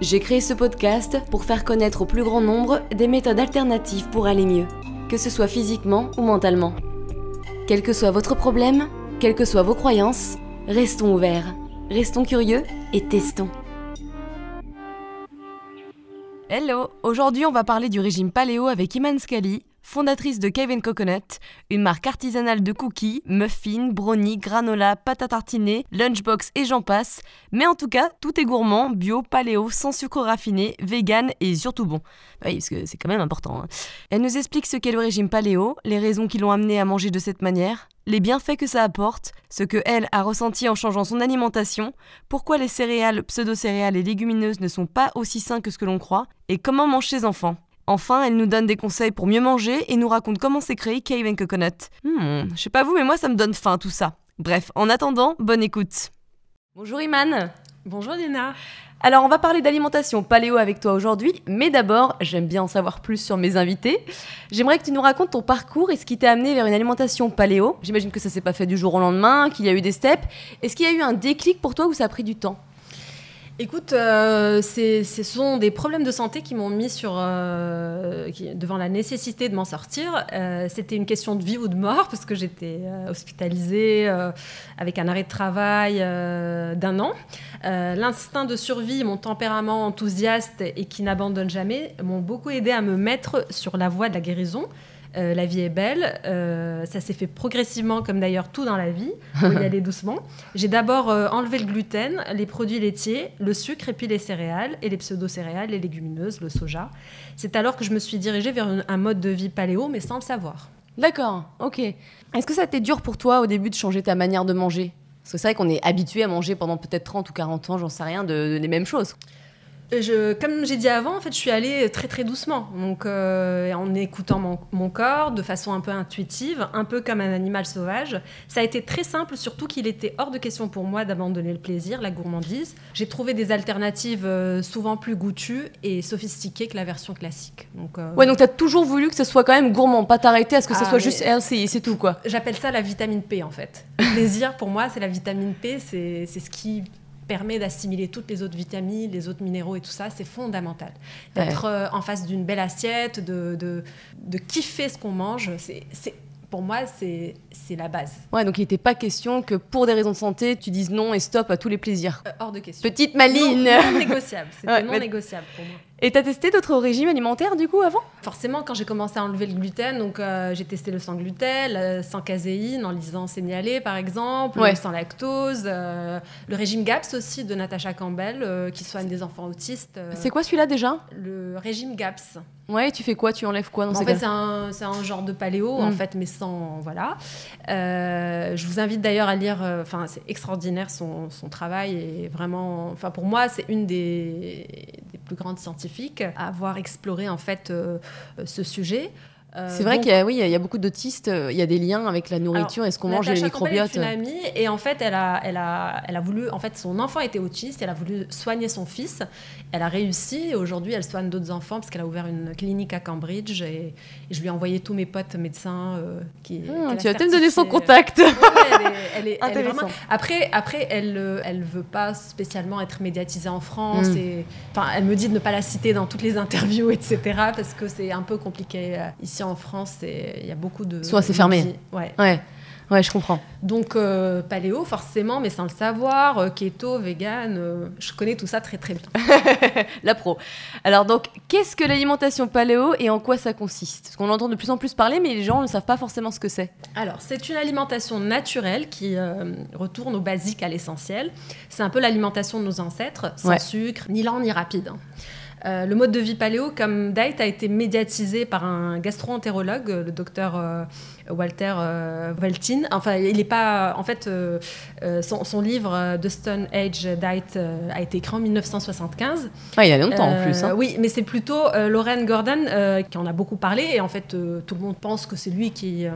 J'ai créé ce podcast pour faire connaître au plus grand nombre des méthodes alternatives pour aller mieux, que ce soit physiquement ou mentalement. Quel que soit votre problème, quelles que soient vos croyances, restons ouverts, restons curieux et testons. Hello, aujourd'hui on va parler du régime paléo avec Iman Scali, fondatrice de Cave Coconut, une marque artisanale de cookies, muffins, brownies, granola, pâte à tartiner, lunchbox et j'en passe. Mais en tout cas, tout est gourmand, bio, paléo, sans sucre raffiné, vegan et surtout bon. Oui, parce que c'est quand même important. Hein. Elle nous explique ce qu'est le régime paléo, les raisons qui l'ont amené à manger de cette manière, les bienfaits que ça apporte, ce que elle a ressenti en changeant son alimentation, pourquoi les céréales, pseudo-céréales et légumineuses ne sont pas aussi sains que ce que l'on croit, et comment manger ses enfants. Enfin, elle nous donne des conseils pour mieux manger et nous raconte comment s'est créé Cave and Coconut. Hmm, je sais pas vous, mais moi ça me donne faim tout ça. Bref, en attendant, bonne écoute. Bonjour Iman. Bonjour Lina. Alors, on va parler d'alimentation paléo avec toi aujourd'hui, mais d'abord, j'aime bien en savoir plus sur mes invités. J'aimerais que tu nous racontes ton parcours et ce qui t'a amené vers une alimentation paléo. J'imagine que ça s'est pas fait du jour au lendemain, qu'il y a eu des steps. Est-ce qu'il y a eu un déclic pour toi ou ça a pris du temps? Écoute, euh, ce sont des problèmes de santé qui m'ont mis sur, euh, devant la nécessité de m'en sortir. Euh, c'était une question de vie ou de mort parce que j'étais hospitalisée avec un arrêt de travail d'un an. L'instinct de survie, mon tempérament enthousiaste et qui n'abandonne jamais m'ont beaucoup aidé à me mettre sur la voie de la guérison. Euh, la vie est belle. Euh, ça s'est fait progressivement, comme d'ailleurs tout dans la vie, où y aller doucement. J'ai d'abord euh, enlevé le gluten, les produits laitiers, le sucre et puis les céréales, et les pseudo-céréales, les légumineuses, le soja. C'est alors que je me suis dirigée vers un mode de vie paléo, mais sans le savoir. D'accord, ok. Est-ce que ça a été dur pour toi au début de changer ta manière de manger? Parce que c'est vrai qu'on est habitué à manger pendant peut-être 30 ou 40 ans, j'en sais rien, de, les mêmes choses. Je, comme j'ai dit avant, en fait, je suis allée très très doucement, donc euh, en écoutant mon, mon, corps de façon un peu intuitive, un peu comme un animal sauvage. Ça a été très simple, surtout qu'il était hors de question pour moi d'abandonner le plaisir, la gourmandise. J'ai trouvé des alternatives euh, souvent plus goûtues et sophistiquées que la version classique. Donc, euh, ouais, donc tu as toujours voulu que ce soit quand même gourmand, pas t'arrêter à ce que ce ah, soit juste healthy, c'est tout quoi. J'appelle ça la vitamine P en fait. Le plaisir pour moi, c'est la vitamine P, c'est ce qui permet d'assimiler toutes les autres vitamines, les autres minéraux et tout ça, c'est fondamental. D'être euh, en face d'une belle assiette, de, de, de kiffer ce qu'on mange, c'est pour moi, c'est la base. Ouais, donc il n'était pas question que pour des raisons de santé, tu dises non et stop à tous les plaisirs. Euh, hors de question. Petite maline. Non, non négociable. C'était non négociable pour moi. Et tu as testé d'autres régimes alimentaires du coup avant? Forcément, quand j'ai commencé à enlever le gluten, donc euh, j'ai testé le sans gluten, le sans caséine, en lisant signalé par exemple, le sans lactose, euh, le régime GAPS aussi de Natasha Campbell euh, qui soigne des enfants autistes. C'est quoi celui-là déjà? Le régime GAPS. Ouais, tu fais quoi? Tu enlèves quoi dans En fait, c'est un, un, genre de paléo, en mm. fait, mais sans. Voilà. je vous invite d'ailleurs à lire. Enfin, c'est extraordinaire son, son, travail. Et vraiment. Enfin, pour moi, c'est une des, des, plus grandes scientifiques à avoir exploré en fait euh, ce sujet. Euh, c'est vrai qu'il y a, oui, il y a beaucoup d'autistes. Euh, il y a des liens avec la nourriture et ce qu'on mange et les microbiotes. Est une amie et en fait, elle a, elle a, elle a voulu. En fait, son enfant était autiste. Elle a voulu soigner son fils. Elle a réussi. Aujourd'hui, elle soigne d'autres enfants parce qu'elle a ouvert une clinique à Cambridge et, je lui ai envoyé tous mes potes médecins euh, qui. Ah, tu as peut-être donné son contact. elle est, vraiment... Après, après, elle, elle veut pas spécialement être médiatisée en France. Hmm. Et, enfin, elle me dit de ne pas la citer dans toutes les interviews, etc. Parce que c'est un peu compliqué ici en France, il y a beaucoup de. Soit c'est fermé. Ouais. ouais. Ouais, je comprends. Donc, euh, paléo, forcément, mais sans le savoir, euh, keto, vegan, euh, je connais tout ça très très bien. la pro. Alors, donc, qu'est-ce que l'alimentation paléo et en quoi ça consiste? Parce qu'on entend de plus en plus parler, mais les gens ne savent pas forcément ce que c'est. Alors, c'est une alimentation naturelle qui retourne au basique, à l'essentiel. C'est un peu l'alimentation de nos ancêtres, sans sucre, ni lent ni rapide. Le mode de vie paléo, comme diet, a été médiatisé par un gastro-entérologue, le docteur Walter euh, Enfin, il n'est pas. En fait, euh, euh, son, livre The Stone Age Diet a été écrit en 1975. Ah, il y a longtemps en plus. Hein. Oui, mais c'est plutôt Lauren Gordon qui en a beaucoup parlé. Et en fait, tout le monde pense que c'est lui qui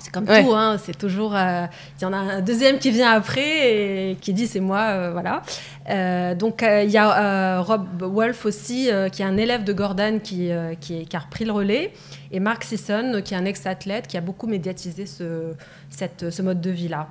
c'est comme tout, hein, c'est toujours. Il y en a un deuxième qui vient après et qui dit c'est moi, voilà. donc il y a Rob Wolf aussi, qui est un élève de Gordon qui, qui, qui, a repris le relais et Mark Sisson, qui est un ex-athlète, qui a beaucoup médiatisé ce, cette, ce mode de vie-là.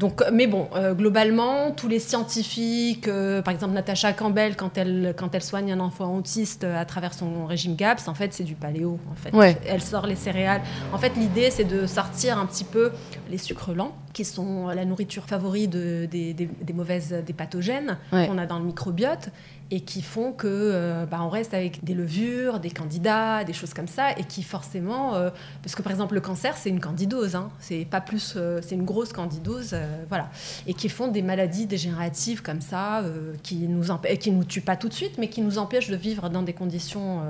Donc, mais bon, euh, globalement, tous les scientifiques, euh, par exemple Natasha Campbell, quand elle, quand elle soigne un enfant autiste à travers son régime GAPS, en fait, c'est du paléo. En fait. Elle sort les céréales. En fait, l'idée, c'est de sortir un petit peu les sucres lents, qui sont la nourriture favorite de, des, des, mauvaises, des pathogènes qu'on a dans le microbiote, et qui font que euh, bah, on reste avec des levures, des candidats, des choses comme ça, et qui forcément, euh, parce que par exemple le cancer c'est une candidose, hein, c'est pas plus, euh, c'est une grosse candidose, voilà, et qui font des maladies dégénératives comme ça, qui nous qui nous tuent pas tout de suite, mais qui nous empêchent de vivre dans des conditions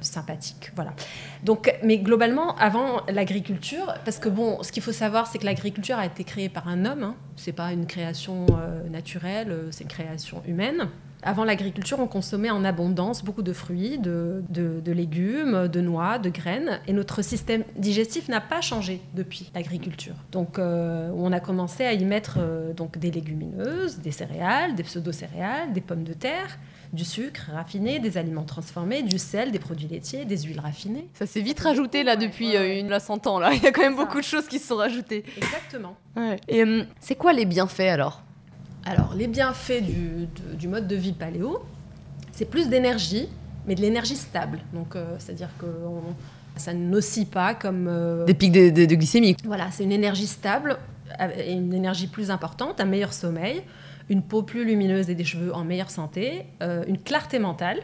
sympathiques, voilà. Donc, mais globalement, avant l'agriculture, parce que bon, ce qu'il faut savoir, c'est que l'agriculture a été créée par un homme, hein, c'est pas une création naturelle, c'est une création humaine. Avant l'agriculture, on consommait en abondance beaucoup de fruits, de, légumes, de noix, de graines, et notre système digestif n'a pas changé depuis l'agriculture. Donc, euh, on a commencé à y mettre euh, donc des légumineuses, des céréales, des pseudo-céréales, des pommes de terre, du sucre raffiné, des aliments transformés, du sel, des produits laitiers, des huiles raffinées. Ça s'est vite rajouté là depuis euh, une 100 ans. Là. Il y a quand même beaucoup de choses qui se sont rajoutées. Exactement. Et c'est quoi les bienfaits alors? Alors, les bienfaits du, mode de vie paléo, c'est plus d'énergie, mais de l'énergie stable. Donc, euh, c'est-à-dire que ça n'oscille pas comme... Euh, des pics de, glycémie. Voilà, c'est une énergie stable, une énergie plus importante, un meilleur sommeil, une peau plus lumineuse et des cheveux en meilleure santé, euh, une clarté mentale,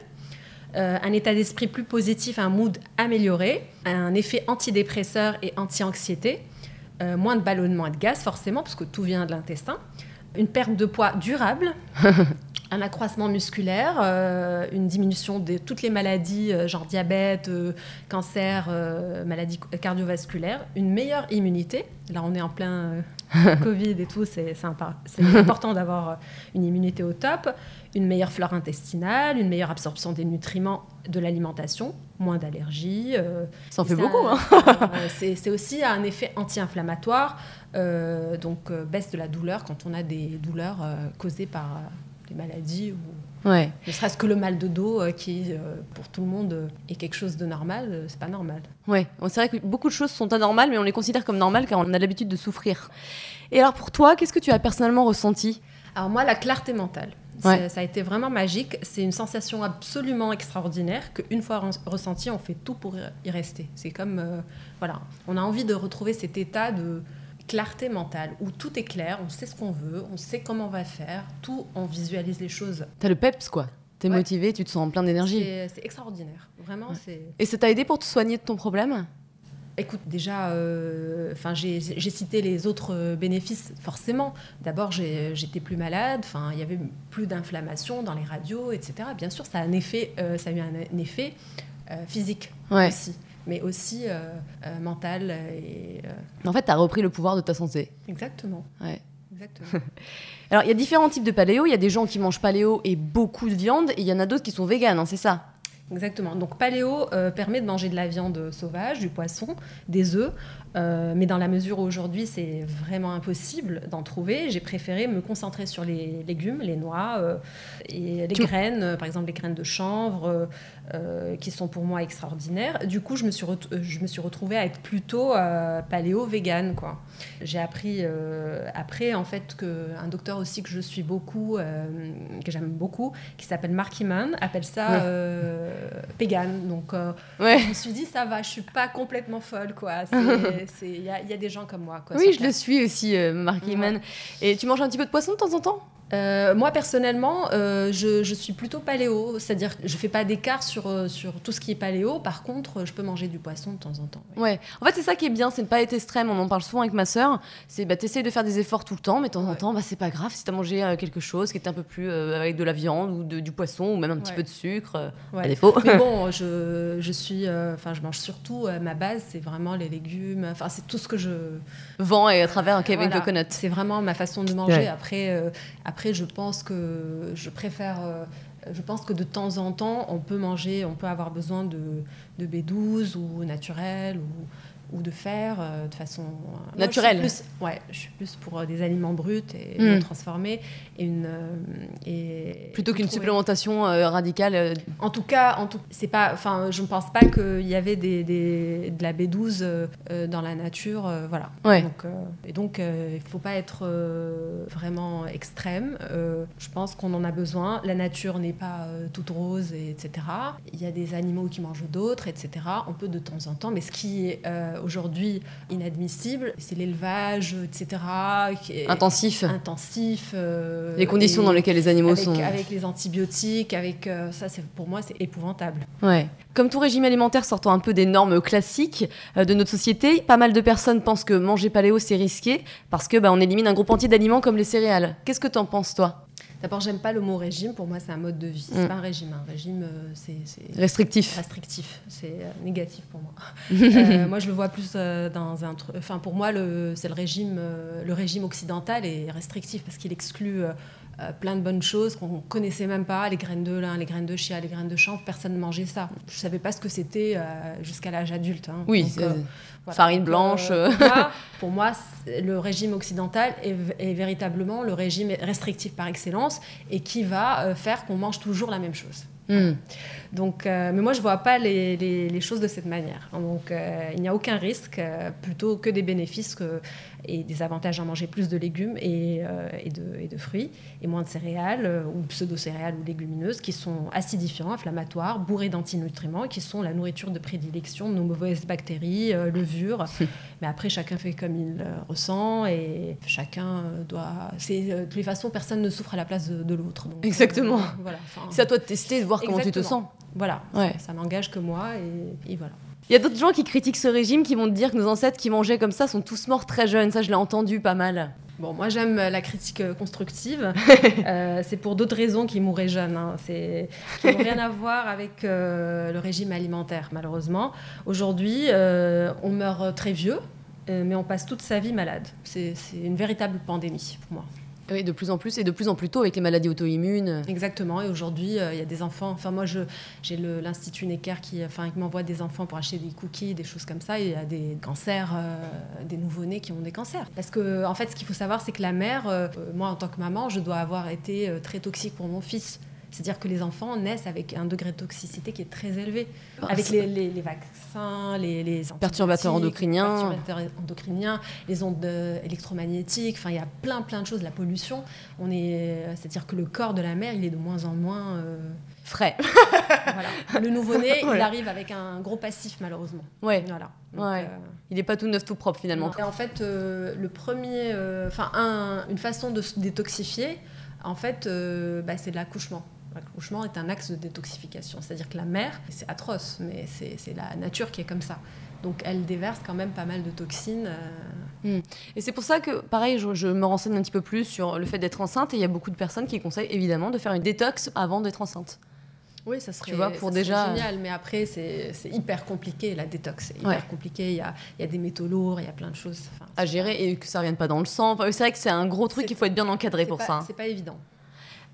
un état d'esprit plus positif, un mood amélioré, un effet antidépresseur et anti-anxiété, moins de ballonnement et de gaz forcément, parce que tout vient de l'intestin une perte de poids durable, un accroissement musculaire, euh, une diminution de toutes les maladies, euh, genre diabète, euh, cancer, maladies cardiovasculaires, une meilleure immunité. Là, on est en plein Covid et tout, c'est important d'avoir une immunité au top, une meilleure flore intestinale, une meilleure absorption des nutriments de l'alimentation, moins d'allergies. Ça en fait beaucoup. Hein. c'est aussi un effet anti-inflammatoire, donc baisse de la douleur quand on a des douleurs causées par des maladies ou ouais. ne serait-ce que le mal de dos euh, qui euh, pour tout le monde euh, est quelque chose de normal c'est pas normal. Ouais. C'est vrai que beaucoup de choses sont anormales mais on les considère comme normales car on a l'habitude de souffrir. Et alors pour toi qu'est-ce que tu as personnellement ressenti? Alors moi la clarté mentale. Ça a été vraiment magique. C'est une sensation absolument extraordinaire qu'une fois ressentie on fait tout pour y rester. C'est comme voilà. On a envie de retrouver cet état de clarté mentale, où tout est clair, on sait ce qu'on veut, on sait comment on va faire, tout, on visualise les choses. T'as le peps, quoi. T'es motivé, tu te sens en plein d'énergie. C'est extraordinaire, vraiment. c'est... Et ça t'a aidé pour te soigner de ton problème? Écoute, déjà, euh, enfin, j'ai, cité les autres euh, bénéfices, forcément. D'abord, j'étais plus malade, il y avait plus d'inflammation dans les radios, etc. Bien sûr, ça a, un effet, euh, ça a eu un, effet physique aussi mais aussi euh, euh, mentale. Et, euh, En fait, tu as repris le pouvoir de ta santé. Exactement. Ouais. Exactement. Alors, il y a différents types de paléo. Il y a des gens qui mangent paléo et beaucoup de viande, et il y en a d'autres qui sont véganes, hein, c'est ça? Exactement. Donc paléo permet de manger de la viande sauvage, du poisson, des œufs, euh, mais dans la mesure où aujourd'hui c'est vraiment impossible d'en trouver, j'ai préféré me concentrer sur les légumes, les noix euh, et les graines, euh, par exemple les graines de chanvre, qui sont pour moi extraordinaires. Du coup, je me suis, je me suis retrouvée à être plutôt paléo-vegan. J'ai appris après en fait qu'un docteur aussi que je suis beaucoup, que j'aime beaucoup, qui s'appelle Mark Iman, appelle ça vegan. Donc je me suis dit ça va, je suis pas complètement folle quoi. Il y, a des gens comme moi. oui, je le suis aussi, euh, Mark. Et tu manges un petit peu de poisson de temps en temps? Euh, moi personnellement, euh, je, je, suis plutôt paléo, c'est-à-dire que je fais pas d'écart sur, euh, sur tout ce qui est paléo. Par contre, je peux manger du poisson de temps en temps. Ouais. ouais. En fait, c'est ça qui est bien, c'est ne pas être extrême. On en parle souvent avec ma sœur. C'est bah, t'essayes de faire des efforts tout le temps, mais de temps en temps, bah, c'est pas grave si t'as mangé quelque chose qui est un peu plus avec de la viande ou de, du poisson ou même un petit peu de sucre. à défaut. Mais bon, je, je suis, enfin, je mange surtout ma base, c'est vraiment les légumes. Enfin, c'est tout ce que je vends et à travers un Kevin voilà. Coconut. C'est vraiment ma façon de manger. Après, après après, je pense que je préfère. Euh, je pense que de temps en temps, on peut manger, on peut avoir besoin de, de B12 ou naturel ou, ou de fer euh, de façon euh, naturelle. Plus, ouais, je suis plus pour euh, des aliments bruts et mm. transformés et une et plutôt qu'une supplémentation radicale. En tout cas, en tout, c'est pas, enfin, je ne pense pas qu'il y avait des, des, de la B12 dans la nature, voilà. Ouais. Donc, et donc, il faut pas être vraiment extrême. je pense qu'on en a besoin. La nature n'est pas toute rose, et, etc. Il y a des animaux qui mangent d'autres, etc. On peut de temps en temps, mais ce qui est aujourd'hui inadmissible, c'est l'élevage, etc. intensif. Intensif. Euh, les conditions dans lesquelles les animaux sont. Avec les antibiotiques, avec euh, ça, pour moi, c'est épouvantable. Ouais. Comme tout régime alimentaire sortant un peu des normes classiques euh, de notre société, pas mal de personnes pensent que manger paléo c'est risqué parce que bah, on élimine un groupe entier d'aliments comme les céréales. Qu'est-ce que tu en penses toi? D'abord, j'aime pas le mot régime. Pour moi, c'est un mode de vie. C'est mm. pas un régime. Un régime, euh, c'est restrictif. Restrictif. C'est euh, négatif pour moi. euh, moi, je le vois plus dans un. Enfin, pour moi, c'est le régime. le régime occidental est restrictif parce qu'il exclut. Plein de bonnes choses qu'on connaissait même pas, les graines de lin, les graines de chia, les graines de chanvre, personne ne mangeait ça. Je savais pas ce que c'était jusqu'à l'âge adulte. Hein. Oui, Farine blanche. Euh, pour moi, le régime occidental est, véritablement le régime restrictif par excellence et qui va euh, faire qu'on mange toujours la même chose. Hmm. Donc, euh, mais moi, je ne vois pas les, les, choses de cette manière. Donc, il n'y a aucun risque, plutôt que des bénéfices que, et des avantages à manger plus de légumes et, euh, et, de, et de, fruits et moins de céréales euh, ou pseudo-céréales ou légumineuses qui sont acidifiants, inflammatoires, bourrés d'antinutriments qui sont la nourriture de prédilection de nos mauvaises bactéries, euh, levures. Mais après, chacun fait comme il ressent et chacun doit. De toutes les façons, personne ne souffre à la place de, l'autre. Exactement. voilà, c'est à toi de tester, de voir comment tu te sens. Voilà, ouais. ça, n'engage que moi et, et voilà. Il y a d'autres gens qui critiquent ce régime qui vont te dire que nos ancêtres qui mangeaient comme ça sont tous morts très jeunes. Ça, je l'ai entendu pas mal. Bon, moi j'aime la critique euh, constructive. euh, c'est pour d'autres raisons qu'ils mourraient jeunes. Hein. C'est qui n'ont rien à voir avec euh, le régime alimentaire, malheureusement. Aujourd'hui, euh, on meurt très vieux, mais on passe toute sa vie malade. C'est une véritable pandémie pour moi. Oui, de plus en plus et de plus en plus tôt avec les maladies auto-immunes. Exactement. Et aujourd'hui, euh, il y a des enfants. Enfin, moi, j'ai l'Institut Necker qui, enfin, m'envoie des enfants pour acheter des cookies, des choses comme ça. Il y a des cancers, euh, des nouveau-nés qui ont des cancers. Parce que, en fait, ce qu'il faut savoir, c'est que la mère, euh, moi, en tant que maman, je dois avoir été très toxique pour mon fils. C'est-à-dire que les enfants naissent avec un degré de toxicité qui est très élevé. Ah, avec les, les, les, vaccins, les, les perturbateurs endocriniens. perturbateurs endocriniens, les ondes électromagnétiques, enfin il y a plein plein de choses, la pollution. On est, c'est-à-dire que le corps de la mère, il est de moins en moins euh, frais. voilà. Le nouveau-né, il arrive avec un gros passif malheureusement. Ouais. Voilà. ouais. Euh, il n'est pas tout neuf, tout propre finalement. Et en fait, euh, le premier, enfin un, une façon de se détoxifier, en fait, bah, c'est de l'accouchement. L'accouchement est un axe de détoxification. C'est-à-dire que la mère, c'est atroce, mais c'est la nature qui est comme ça. Donc elle déverse quand même pas mal de toxines. Euh. Hmm. Et c'est pour ça que, pareil, je, me renseigne un petit peu plus sur le fait d'être enceinte. Et il y a beaucoup de personnes qui conseillent évidemment de faire une détox avant d'être enceinte. Oui, ça serait, tu vois, pour déjà... génial, mais après, c'est hyper compliqué, la détox. C'est hyper compliqué, il y a, y a, des métaux lourds, il y a plein de choses. à gérer et que ça ne revienne pas dans le sang. c'est vrai que c'est un gros truc, il faut être bien encadré pour ça. C'est pas évident.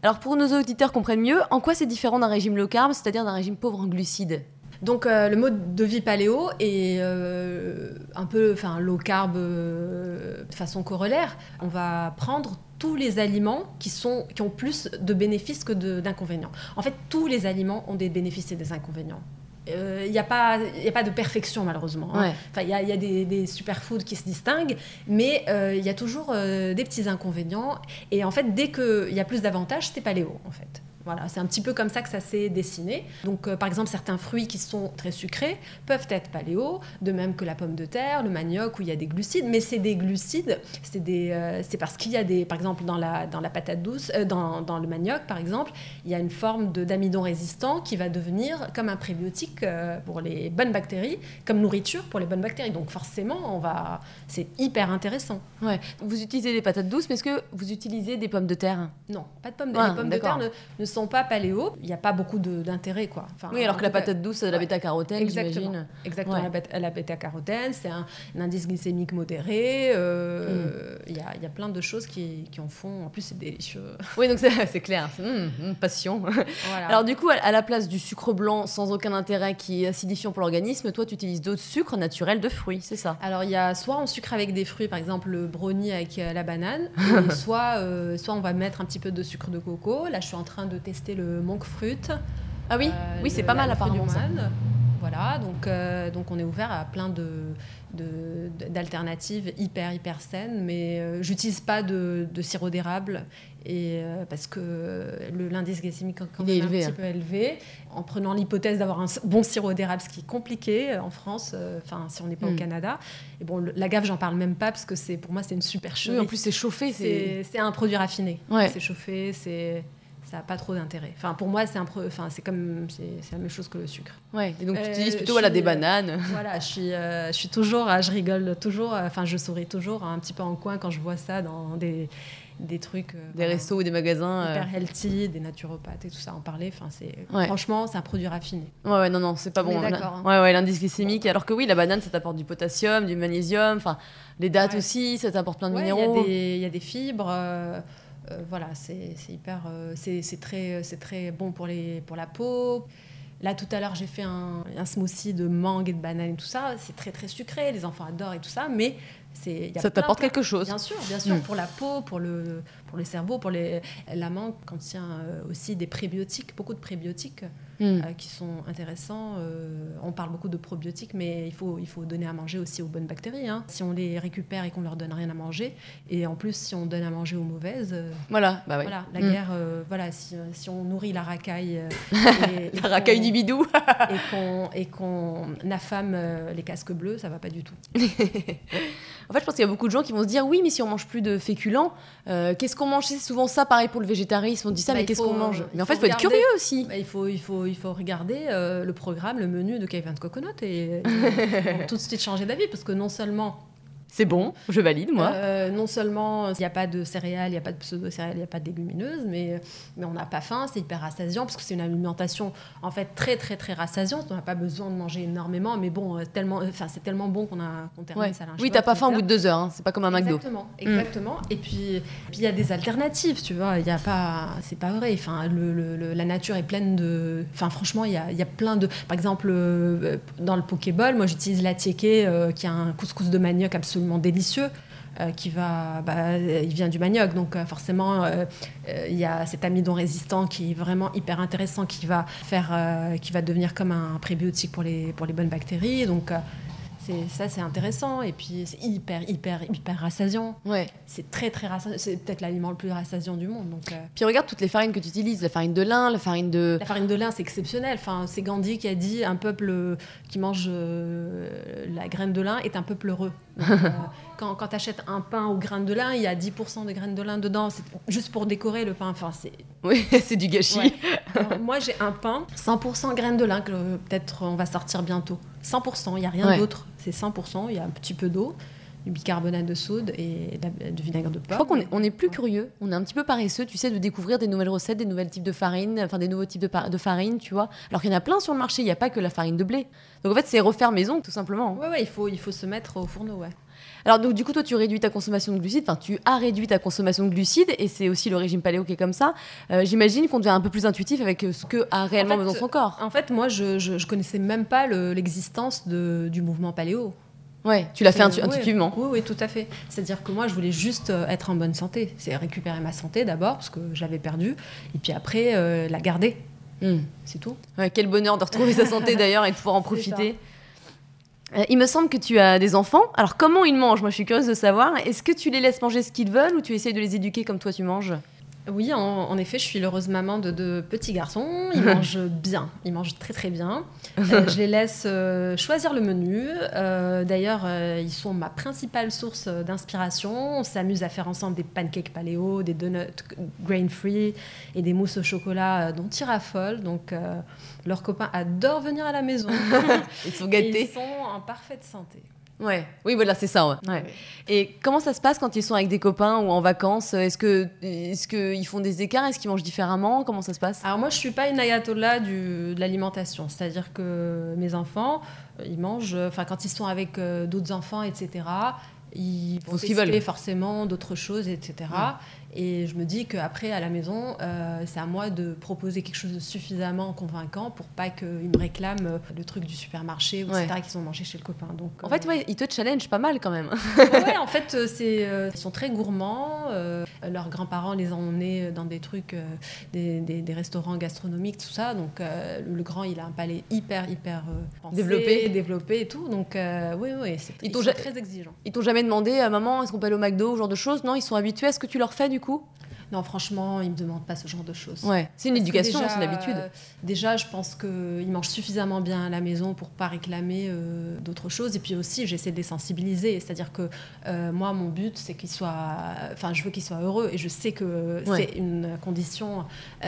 Alors pour nos auditeurs comprennent mieux, en quoi c'est différent d'un régime low carb, c'est-à-dire d'un régime pauvre en glucides donc euh, le mode de vie paléo est euh, un peu enfin, low carb euh, de façon corollaire. On va prendre tous les aliments qui, ont plus de bénéfices que d'inconvénients. En fait, tous les aliments ont des bénéfices et des inconvénients il euh, n'y a, pas, a pas de perfection malheureusement. Hein. Enfin, il y a, y a, des, des superfoods qui se distinguent, mais il euh, y a toujours euh, des petits inconvénients. Et en fait, dès qu'il y a plus d'avantages, c'est paléo en fait. Voilà, c'est un petit peu comme ça que ça s'est dessiné. Donc, euh, par exemple, certains fruits qui sont très sucrés peuvent être paléo, de même que la pomme de terre, le manioc, où il y a des glucides. Mais c'est des glucides, c'est euh, parce qu'il y a des, par exemple, dans la, dans la patate douce, euh, dans, dans, le manioc, par exemple, il y a une forme d'amidon résistant qui va devenir comme un prébiotique pour les bonnes bactéries, comme nourriture pour les bonnes bactéries. Donc, forcément, on va, c'est hyper intéressant. Ouais. Vous utilisez des patates douces, mais est-ce que vous utilisez des pommes de terre? Non, pas de pommes de terre. les pommes de terre ne, ne sont pas paléo, il n'y a pas beaucoup d'intérêt. quoi. Enfin, oui, alors que la patate douce, c'est de la bêta-carotène, j'imagine. Exactement, la bêta-carotène, c'est un, indice glycémique modéré. Euh, mm. Il y, a, y, a, plein de choses qui, qui, en font. En plus, c'est délicieux. Oui, donc c'est clair. Mmh, mmh, passion. Alors, du coup, à, la place du sucre blanc sans aucun intérêt qui est acidifiant pour l'organisme, toi, tu utilises d'autres sucres naturels de fruits, c'est ça? Alors, il y a soit on sucre avec des fruits, par exemple le brownie avec euh, la banane, soit, euh, soit on va mettre un petit peu de sucre de coco. Là, je suis en train de tester le monk fruit. Ah oui, euh, oui, c'est pas mal apparemment. Voilà, donc, euh, donc on est ouvert à plein de, d'alternatives hyper hyper saines, mais euh, j'utilise pas de, sirop d'érable et parce que l'indice glycémique est quand même un petit hein. peu élevé. En prenant l'hypothèse d'avoir un bon sirop d'érable, ce qui est compliqué en France, enfin si on n'est pas au hmm. Canada. Et bon, la gaffe, j'en parle même pas parce que c'est pour moi c'est une super chose. Oui, en plus c'est chauffé, c'est un produit raffiné. C'est chauffé, c'est ça n'a pas trop d'intérêt. Enfin, pour moi, c'est un enfin, c'est comme c'est la même chose que le sucre. Ouais. Et donc tu utilises euh, plutôt voilà des bananes. Voilà, je suis euh, je suis toujours, je rigole toujours. Enfin, je souris toujours un petit peu en coin quand je vois ça dans des des trucs euh, des restos ou des magasins hyper healthy des naturopathes et tout ça en parler enfin c'est franchement c'est un produit raffiné ouais, ouais non non c'est pas bon d'accord hein. ouais ouais l'indice glycémique alors que oui la banane ça t'apporte du potassium du magnésium enfin les dates aussi ça t'apporte plein de minéraux il y, a des fibres euh, voilà, c'est hyper, euh, c'est très, c'est très bon pour les, pour la peau. Là, tout à l'heure, j'ai fait un, un, smoothie de mangue et de banane et tout ça. C'est très, très sucré. Les enfants adorent et tout ça. Mais ça t'apporte quelque chose. Bien sûr, bien sûr, mm. pour la peau, pour le, pour le cerveau, pour les, la mangue contient euh, aussi des prébiotiques, beaucoup de prébiotiques mm. euh, qui sont intéressants. Euh, on parle beaucoup de probiotiques, mais il faut, il faut donner à manger aussi aux bonnes bactéries. Hein. Si on les récupère et qu'on leur donne rien à manger, et en plus si on donne à manger aux mauvaises, voilà, bah voilà, la mm. guerre, voilà, si, si, on nourrit la racaille, et, la racaille du bidou, et qu'on affame les casques bleus, ça va pas du tout. En fait, je pense qu'il y a beaucoup de gens qui vont se dire oui, mais si on mange plus de féculents, euh, qu'est-ce qu'on mange C'est souvent ça, pareil pour le végétarisme. On dit ça, bah, mais qu'est-ce qu'on mange Mais en fait, il faut être curieux aussi. Bah, il, faut, il, faut, il faut regarder euh, le programme, le menu de Kevin Coconut et, et tout de suite changer d'avis parce que non seulement c'est bon, je valide, moi. Euh, non seulement il n'y a pas de céréales, il n'y a pas de pseudo-céréales, il n'y a pas de légumineuses, mais, mais on n'a pas faim, c'est hyper rassasiant, parce que c'est une alimentation en fait très très très rassasiante. On n'a pas besoin de manger énormément, mais bon, euh, tellement, enfin, c'est tellement bon qu'on a qu'on termine ça Oui, t'as pas faim au bout de deux heures, hein. c'est pas comme un McDo. Exactement, mm. exactement. Et puis il y a des alternatives, tu vois, il y a pas, c'est pas vrai. Enfin, le, la nature est pleine de, enfin franchement, il y a, y a, plein de, par exemple, euh, dans le Pokéball, moi j'utilise la tiéké, qui a un couscous de manioc absolument délicieux. Euh, qui va, bah, il vient du manioc, donc euh, forcément euh, il y a cet amidon résistant qui est vraiment hyper intéressant, qui va faire, qui va devenir comme un prébiotique pour les pour les bonnes bactéries. Donc ça c'est intéressant. Et puis c'est hyper hyper hyper rassasiant. Ouais. C'est très très rassasiant. C'est peut-être l'aliment le plus rassasiant du monde donc puis regarde toutes les farines que tu utilises. La farine de lin la farine de la farine de lin c'est exceptionnel. Enfin c'est Gandhi qui a dit un peuple qui mange la graine de lin est un peuple heureux quand, quand tu achètes un pain aux graines de lin, il y a 10% de graines de lin dedans. C'est juste pour décorer le pain. Enfin, c'est... Oui, c'est du gâchis. moi, j'ai un pain 100% graines de lin que peut-être on va sortir bientôt. 100%, il n'y a rien d'autre. C'est 100%, il y a un petit peu d'eau du bicarbonate de soude et du vinaigre de pomme. Je crois qu'on est, on est plus curieux, on est un petit peu paresseux, tu sais, de découvrir des nouvelles recettes, des nouveaux types de farine, enfin des nouveaux types de, de farine, tu vois. Alors qu'il y en a plein sur le marché, il n'y a pas que la farine de blé. Donc en fait, c'est refaire maison, tout simplement. Ouais, ouais, il faut, il faut se mettre au fourneau, ouais. Alors donc du coup toi tu réduis ta consommation de glucides, enfin tu as réduit ta consommation de glucides et c'est aussi le régime paléo qui est comme ça. Euh, j'imagine qu'on devient un peu plus intuitif avec euh, ce que a réellement besoin son corps. En fait moi je, je, connaissais même pas l'existence du mouvement paléo. Ouais, tu l'as fait intuitivement. Oui, oui, tout à fait. C'est-à-dire que moi, je voulais juste euh, être en bonne santé. C'est récupérer ma santé d'abord, parce que j'avais perdu, et puis après, la garder. Hmm. C'est tout. Ouais, quel bonheur de retrouver sa santé d'ailleurs et de pouvoir en profiter. Euh, il me semble que tu as des enfants. Alors comment ils mangent? Moi je suis curieuse de savoir. Est-ce que tu les laisses manger ce qu'ils veulent ou tu essayes de les éduquer comme toi tu manges? Oui, en, effet, je suis l'heureuse maman de deux petits garçons. Ils mangent bien, ils mangent très très bien. Euh, je les laisse euh, choisir le menu. Euh, d'ailleurs, ils sont ma principale source d'inspiration. On s'amuse à faire ensemble des pancakes paléo, des donuts grain-free et des mousses au chocolat dont ils raffolent. Donc, leurs copains adorent venir à la maison. ils sont gâtés. ils sont en parfaite santé. Ouais, oui, voilà, c'est ça. Ouais. Et comment ça se passe quand ils sont avec des copains ou en vacances? Est-ce que, est-ce qu'ils font des écarts? Est-ce qu'ils mangent différemment? Comment ça se passe? Alors moi, je suis pas une ayatollah du, de l'alimentation. C'est-à-dire que mes enfants, ils mangent, enfin quand ils sont avec euh, d'autres enfants, etc. Ils vont tester forcément d'autres choses, etc. Et je me dis qu'après, à la maison, euh, c'est à moi de proposer quelque chose de suffisamment convaincant pour pas qu'ils me réclament euh, le truc du supermarché, etc., qu'ils ont mangé chez le copain. Donc, en fait, euh, ouais, ils te challenge pas mal quand même. ouais, en fait, c'est, ils sont très gourmands. leurs grands-parents les ont emmenés dans des trucs, des, des, restaurants gastronomiques, tout ça. Donc, le grand, il a un palais hyper, hyper développé. développé et tout. Donc, oui, oui, c'est, ils, sont très exigeants. Ils t'ont jamais demandé, à maman, est-ce qu'on peut aller au McDo, ce genre de choses? Non, ils sont habitués à ce que tu leur fais du coup non, franchement, ils ne me demandent pas ce genre de choses. Ouais, c'est une éducation, c'est une habitude. Euh, déjà, je pense qu'ils mangent suffisamment bien à la maison pour pas réclamer euh, d'autres choses. Et puis aussi, j'essaie de les sensibiliser. C'est-à-dire que euh, moi, mon but, c'est qu'ils soient. Enfin, je veux qu'ils soient heureux. Et je sais que c'est une condition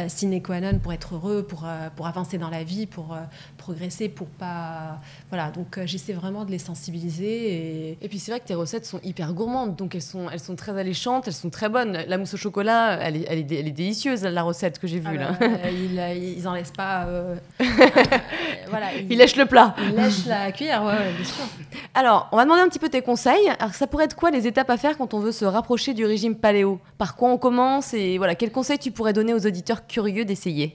sine qua non pour être heureux, pour, pour avancer dans la vie, pour progresser, pour pas. Voilà, donc j'essaie vraiment de les sensibiliser. Et, et puis, c'est vrai que tes recettes sont hyper gourmandes. Donc, elles sont, elles sont très alléchantes, elles sont très bonnes. La mousse au chocolat, elle est, elle est, délicieuse, la recette que j'ai vue. Ah là. Bah, ils, n'en laissent pas. Euh, voilà, ils, lèchent le plat. Ils lèchent la cuillère, ouais, bien sûr. Alors, on va demander un petit peu tes conseils. Alors, ça pourrait être quoi les étapes à faire quand on veut se rapprocher du régime paléo? Par quoi on commence Et voilà, quels conseils tu pourrais donner aux auditeurs curieux d'essayer?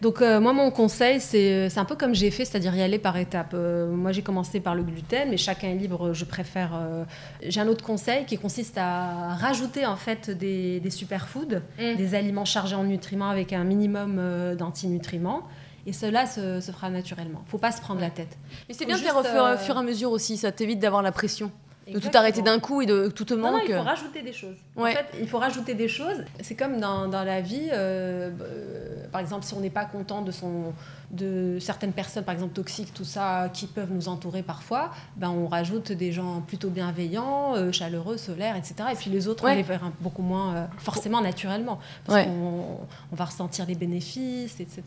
Donc euh, moi, mon conseil, c'est un peu comme j'ai fait, c'est-à-dire y aller par étapes. Euh, moi, j'ai commencé par le gluten, mais chacun est libre. Je préfère. Euh, j'ai un autre conseil qui consiste à rajouter en fait des, des superfoods, mm. des aliments chargés en nutriments avec un minimum d'antinutriments. Et cela se, fera naturellement. Faut pas se prendre la tête. Mais c'est bien de faire au fur et à mesure aussi. Ça t'évite d'avoir la pression de tout arrêter d'un coup et de tout te manque. Non, il faut rajouter des choses. En fait, il faut rajouter des choses. C'est comme dans, dans la vie, euh, euh, par exemple, si on n'est pas content de son, de certaines personnes, par exemple toxiques, tout ça, qui peuvent nous entourer parfois, ben on rajoute des gens plutôt bienveillants, euh, chaleureux, solaires, etc. Et puis les autres, on les verra beaucoup moins euh, forcément naturellement, parce qu'on on va ressentir les bénéfices, etc.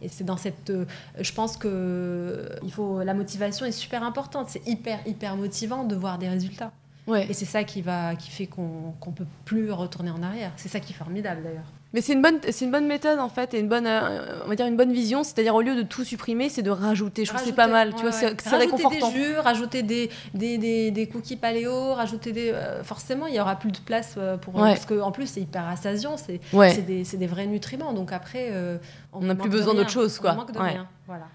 Et c'est dans cette, euh, je pense que il faut, la motivation est super importante. C'est hyper hyper motivant de voir des résultats. Et c'est ça qui va, qui fait qu'on ne peut plus retourner en arrière. C'est ça qui est formidable d'ailleurs. Mais c'est une bonne, c'est une bonne méthode en fait et une bonne, euh, on va dire une bonne vision. C'est-à-dire au lieu de tout supprimer, c'est de rajouter. Je trouve c'est pas mal. tu vois, c'est réconfortant. Rajouter des jus, rajouter des, des, des, des cookies paléo, rajouter des. Euh, forcément, il y aura plus de place euh, pour. Parce qu'en plus, c'est hyper assasiant. C'est des, des, vrais nutriments. Donc après, on n'a plus besoin d'autre chose, quoi. On manque de rien. Voilà.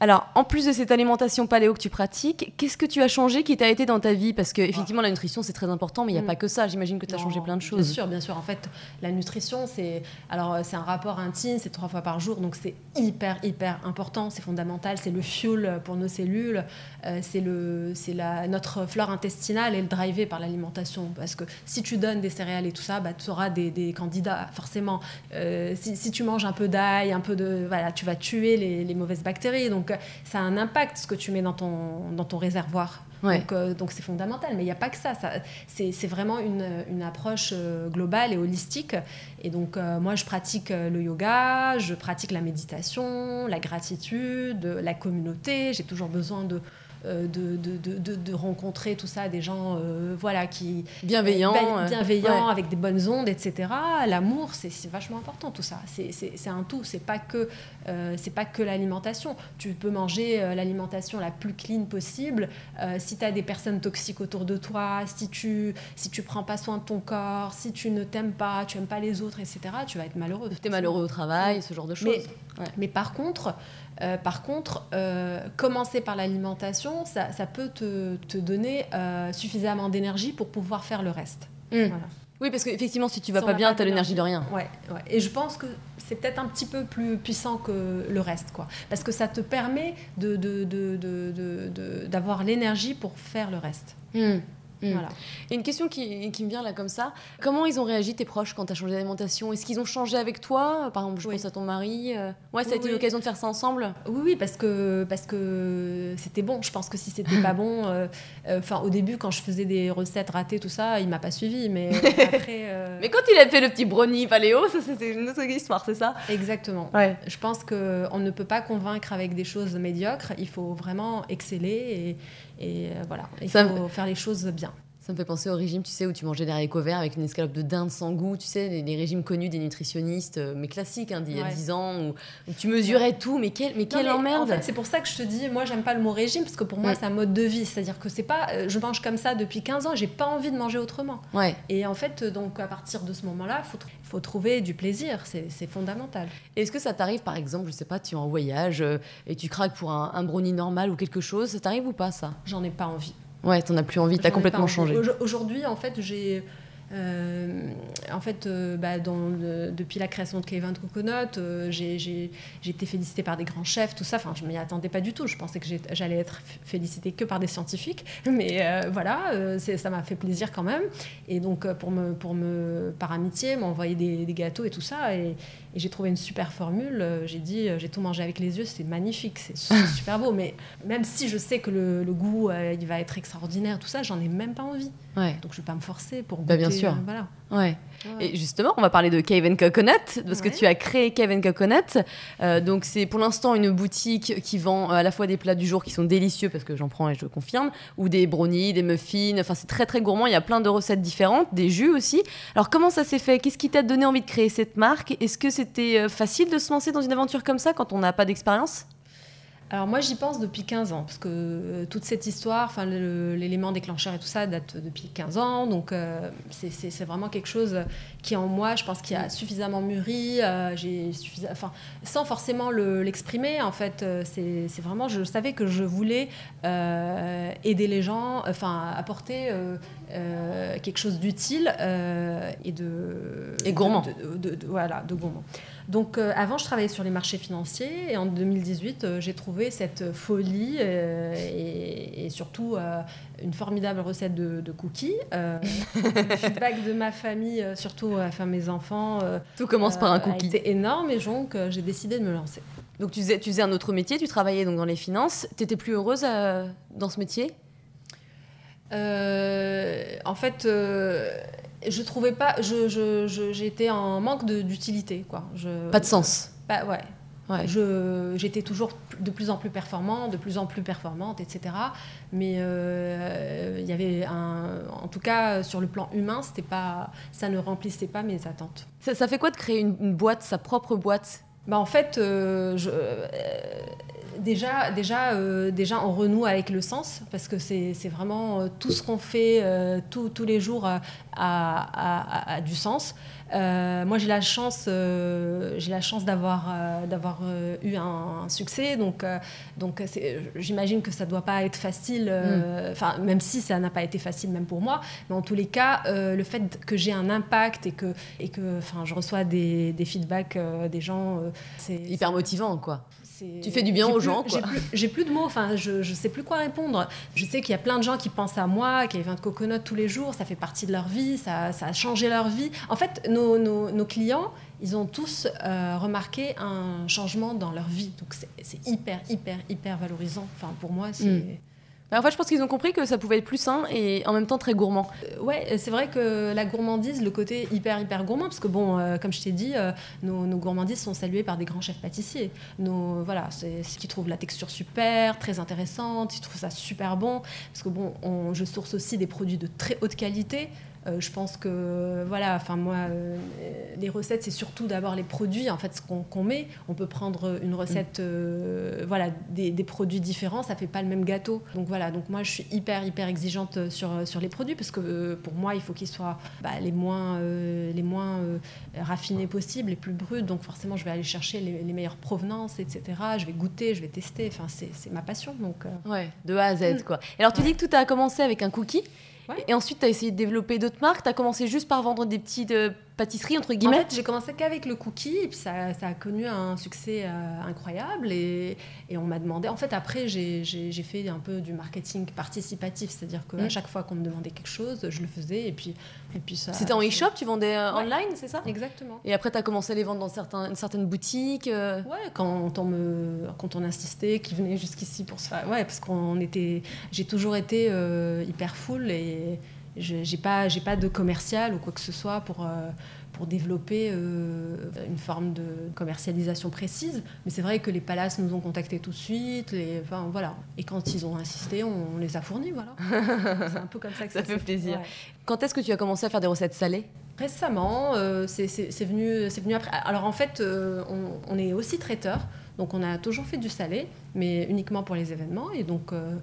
Alors, en plus de cette alimentation paléo que tu pratiques, qu'est-ce que tu as changé qui t'a été dans ta vie? Parce que effectivement, la nutrition, c'est très important, mais il n'y a mm. pas que ça. J'imagine que tu as changé plein de choses. Bien sûr, bien sûr. En fait, la nutrition, c'est alors euh, c'est un rapport intime, c'est trois fois par jour, donc c'est hyper, hyper important, c'est fondamental. C'est le fuel pour nos cellules, euh, c'est le, c'est la notre flore intestinale est le drivé par l'alimentation. Parce que si tu donnes des céréales et tout ça, bah, tu auras des, candidats forcément. Euh, si, tu manges un peu d'ail, un peu de, voilà, tu vas tuer les, les mauvaises bactéries. Donc ça a un impact ce que tu mets dans ton, dans ton réservoir. Euh, donc, c'est fondamental. Mais il n'y a pas que ça. ça c'est vraiment une, une approche euh, globale et holistique. Et donc, euh, moi, je pratique le yoga, je pratique la méditation, la gratitude, la communauté. J'ai toujours besoin de euh, de, de, de, de, rencontrer tout ça, des gens euh, voilà, qui... Bienveillants. Euh, bienveillants, avec des bonnes ondes, etc. L'amour, c'est vachement important tout ça. C'est un tout, c'est pas que, c'est pas que l'alimentation. Tu peux manger l'alimentation la plus clean possible. si tu as des personnes toxiques autour de toi, si tu si tu prends pas soin de ton corps, si tu ne t'aimes pas, tu aimes pas les autres, etc., tu vas être malheureux. Tu es malheureux au travail, ce genre de choses. Mais, mais par contre, euh, par contre, euh, commencer par l'alimentation, ça, peut te, donner euh, suffisamment d'énergie pour pouvoir faire le reste. Hmm. Oui, parce qu'effectivement, si tu vas pas bien, tu as l'énergie de rien. Ouais, Et je pense que c'est peut-être un petit peu plus puissant que le reste, quoi. Parce que ça te permet d'avoir de, de, l'énergie pour faire le reste. Hmm. Mm. Voilà. Et une question qui, qui, me vient là comme ça, comment ils ont réagi tes proches quand tu as changé d'alimentation? Est-ce qu'ils ont changé avec toi? Par exemple, je pense à ton mari. Euh, ouais, ça a été l'occasion de faire ça ensemble? Oui, oui, parce que parce que c'était bon. Je pense que si c'était pas bon, euh, euh, enfin au début quand je faisais des recettes ratées, tout ça, il m'a pas suivi. Mais après. mais quand il a fait le petit brownie paléo, ça c'était une autre histoire, c'est ça? Exactement. Ouais. Je pense que on ne peut pas convaincre avec des choses médiocres. Il faut vraiment exceller et, et voilà. Il faut faire les choses bien. Ça me fait penser au régime, tu sais, où tu mangeais des haricots verts avec une escalope de dinde sans goût, tu sais, les, régimes connus des nutritionnistes, euh, mais classiques, hein, d'il y a 10 ans, où, tu mesurais tout, mais, quel, mais quelle emmerde En fait, c'est pour ça que je te dis, moi, j'aime pas le mot régime, parce que pour moi, c'est un mode de vie. C'est-à-dire que c'est pas, euh, je mange comme ça depuis 15 ans, j'ai pas envie de manger autrement. Ouais. Et en fait, donc, à partir de ce moment-là, il faut, faut, trouver du plaisir, c'est fondamental. Est-ce que ça t'arrive, par exemple, je sais pas, tu es en voyage euh, et tu craques pour un, un brownie normal ou quelque chose, ça t'arrive ou pas, ça? J'en ai pas envie. Ouais, t'en as plus envie, t'as complètement changé. Aujourd'hui, en fait, j'ai. Euh, en fait, euh, bah, dans, depuis la création de Kevin Coconut, euh, j'ai été félicitée par des grands chefs, tout ça. Enfin, je m'y attendais pas du tout. Je pensais que j'allais être félicitée que par des scientifiques. Mais voilà, ça m'a fait plaisir quand même. Et donc, pour me, pour me, par amitié, m'envoyer des, des, gâteaux et tout ça. Et, et j'ai trouvé une super formule. Euh, j'ai dit, euh, j'ai tout mangé avec les yeux, c'est magnifique, c'est super beau. Mais même si je sais que le, goût, euh, il va être extraordinaire, tout ça, j'en ai même pas envie. Ouais. Donc je vais pas me forcer pour bah, goûter. bien sûr. voilà. Ouais. Et justement, on va parler de Cave Coconut, parce que tu as créé Cave Coconut. donc c'est pour l'instant une boutique qui vend à la fois des plats du jour qui sont délicieux, parce que j'en prends et je le confirme, ou des brownies, des muffins. Enfin, c'est très très gourmand. Il y a plein de recettes différentes, des jus aussi. Alors comment ça s'est fait? Qu'est-ce qui t'a donné envie de créer cette marque? Est-ce que c'était euh, facile de se lancer dans une aventure comme ça quand on n'a pas d'expérience? Alors moi j'y pense depuis 15 ans, parce que euh, toute cette histoire, enfin l'élément déclencheur et tout ça date depuis 15 ans, donc euh, c'est vraiment quelque chose qui en moi, je pense qu'il a suffisamment mûri, j'ai enfin sans forcément l'exprimer en fait, c'est vraiment, je savais que je voulais aider les gens, enfin apporter quelque chose d'utile et de et gourmand, de, voilà, de gourmand. Donc euh, avant, je travaillais sur les marchés financiers et en 2018, euh, j'ai trouvé cette folie euh, et, surtout une formidable recette de, cookies. feedback de ma famille, surtout enfin mes enfants. Tout commence par un cookie. C'était énorme et donc j'ai décidé de me lancer. Donc tu faisais, tu faisais un autre métier, tu travaillais donc dans les finances. Tu étais plus heureuse dans ce métier? En fait je trouvais pas. J'étais je, je, en manque d'utilité, quoi. Pas de sens. Bah, ouais. Ouais. J'étais toujours de plus en plus performant, de plus en plus performante, etc. Mais euh, il y avait un, en tout cas sur le plan humain, c'était pas, ça ne remplissait pas mes attentes. Ça, ça fait quoi de créer une, boîte, sa propre boîte? Bah en fait, euh, je, euh, déjà, déjà, euh, déjà, on renoue avec le sens parce que c'est vraiment euh, tout ce qu'on fait euh, tous les jours a, du sens. moi, j'ai la chance, j'ai la chance d'avoir d'avoir eu un, succès, donc donc j'imagine que ça doit pas être facile. Mm. Enfin, même si ça n'a pas été facile, même pour moi, mais en tous les cas, le fait que j'ai un impact et que et que, enfin, je reçois des, des feedbacks des gens, c'est hyper motivant, quoi. Tu fais du bien aux gens, quoi. J'ai plus, de mots, enfin, je, je sais plus quoi répondre. Je sais qu'il y a plein de gens qui pensent à moi, qui vin de coconut tous les jours, ça fait partie de leur vie, ça, ça a changé leur vie. En fait, nos, nos, nos clients, ils ont tous euh, remarqué un changement dans leur vie. Donc c'est hyper, hyper, hyper valorisant. Enfin, pour moi, c'est... Mm. En fait, je pense qu'ils ont compris que ça pouvait être plus sain et en même temps très gourmand. Euh, ouais, c'est vrai que la gourmandise, le côté hyper, hyper gourmand, parce que bon, euh, comme je t'ai dit, euh, nos, gourmandises sont saluées par des grands chefs pâtissiers. Nos, voilà, c'est ce qui trouvent la texture super, très intéressante, ils trouvent ça super bon, parce que bon, je source aussi des produits de très haute qualité. Euh, je pense que, voilà, enfin, moi, euh, les recettes, c'est surtout d'abord les produits, en fait, ce qu'on met. On peut prendre une recette, euh, voilà, des, produits différents, ça fait pas le même gâteau. Donc voilà, donc moi, je suis hyper, hyper exigeante sur, sur les produits parce que pour moi, il faut qu'ils soient bah, les moins, les moins raffinés possibles, les plus bruts. Donc forcément, je vais aller chercher les, meilleures provenances, etc. Je vais goûter, je vais tester. Enfin, c'est ma passion. Donc, Ouais, de A à Z, quoi. Et alors, tu dis que tout a commencé avec un cookie. Et ensuite, tu as essayé de développer d'autres marques. Tu as commencé juste par vendre des petits, pâtisserie entre En guillemets fait, j'ai commencé qu'avec le cookie et puis ça, ça a connu un succès euh, incroyable et, et on m'a demandé. En fait, après, j'ai- fait un peu du marketing participatif, c'est-à-dire qu'à Mm. chaque fois qu'on me demandait quelque chose, je le faisais et puis et puis ça. C'était en e-shop, tu vendais euh, Ouais. online, c'est ça? Exactement. Et après, tu as commencé à les vendre dans certains, une certaine boutique. euh, Ouais, quand on me, quand on insistait, qu'ils venaient jusqu'ici pour se faire, ouais, parce qu'on était, j'ai toujours été hyper full et je- j'ai pas, pas de commercial ou quoi que ce soit pour euh, pour développer euh, une forme de commercialisation précise. Mais c'est vrai que les palaces nous ont contactés tout de suite, les, enfin voilà. Et quand ils ont insisté, on, les a fournis, voilà. c'est un peu comme ça que Ça ça, fait plaisir. ouais. Quand est-ce que tu as commencé à faire des recettes salées? Récemment, euh, c'est venu, venu après. Alors en fait, euh, on, on est aussi traiteur, donc on a toujours fait du salé, mais uniquement pour les événements. Et donc euh,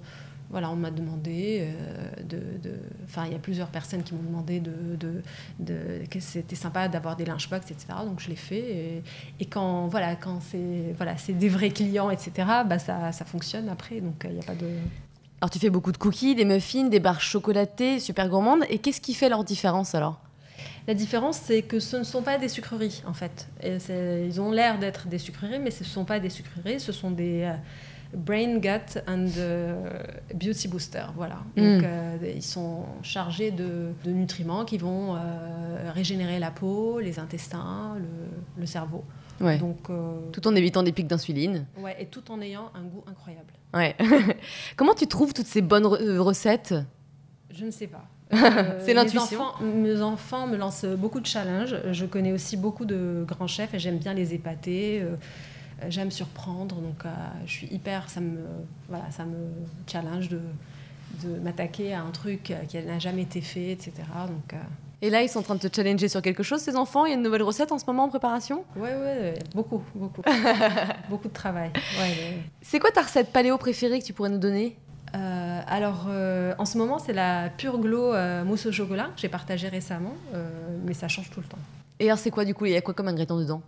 voilà, on m'a demandé euh, de, de- Enfin, il y a plusieurs personnes qui m'ont demandé de, de, de- que c'était sympa d'avoir des lunchbox, etc. Donc je l'ai fait. Et, et quand voilà, quand c'est voilà, c'est des vrais clients, etc. Bah ça, ça fonctionne après. Donc euh, il n'y a pas de. Alors, tu fais beaucoup de cookies, des muffins, des barres chocolatées, super gourmandes. Et qu'est-ce qui fait leur différence alors? La différence, c'est que ce ne sont pas des sucreries, en fait. Et ils ont l'air d'être des sucreries, mais ce ne sont pas des sucreries, ce sont des euh, brain gut and beauty booster. Voilà. Mm. Donc, euh, ils sont chargés de, de nutriments qui vont euh, régénérer la peau, les intestins, le, le cerveau. Ouais. Donc, euh, Tout en évitant des pics d'insuline. ouais, et tout en ayant un goût incroyable. Ouais. Comment tu trouves toutes ces bonnes re- recettes? Je ne sais pas. C'est l'intuition. Mes enfants me lancent beaucoup de challenges. Je connais aussi beaucoup de grands chefs et j'aime bien les épater. J'aime surprendre, donc euh, je suis hyper, ça me, voilà, ça me challenge de, de m'attaquer à un truc euh, qui n'a jamais été fait, etc. Donc, euh, Et là, ils sont en train de te challenger sur quelque chose, ces enfants? Il y a une nouvelle recette en ce moment en préparation? Ouais, ouais, beaucoup, beaucoup, beaucoup de travail. Ouais, ouais. C'est quoi ta recette paléo préférée que tu pourrais nous donner? Euh, alors, euh, en ce moment, c'est la Pure Glow mousse au chocolat. J'ai partagé récemment, mais ça change tout le temps. Et alors, c'est quoi du coup? Il y a quoi comme ingrédient dedans?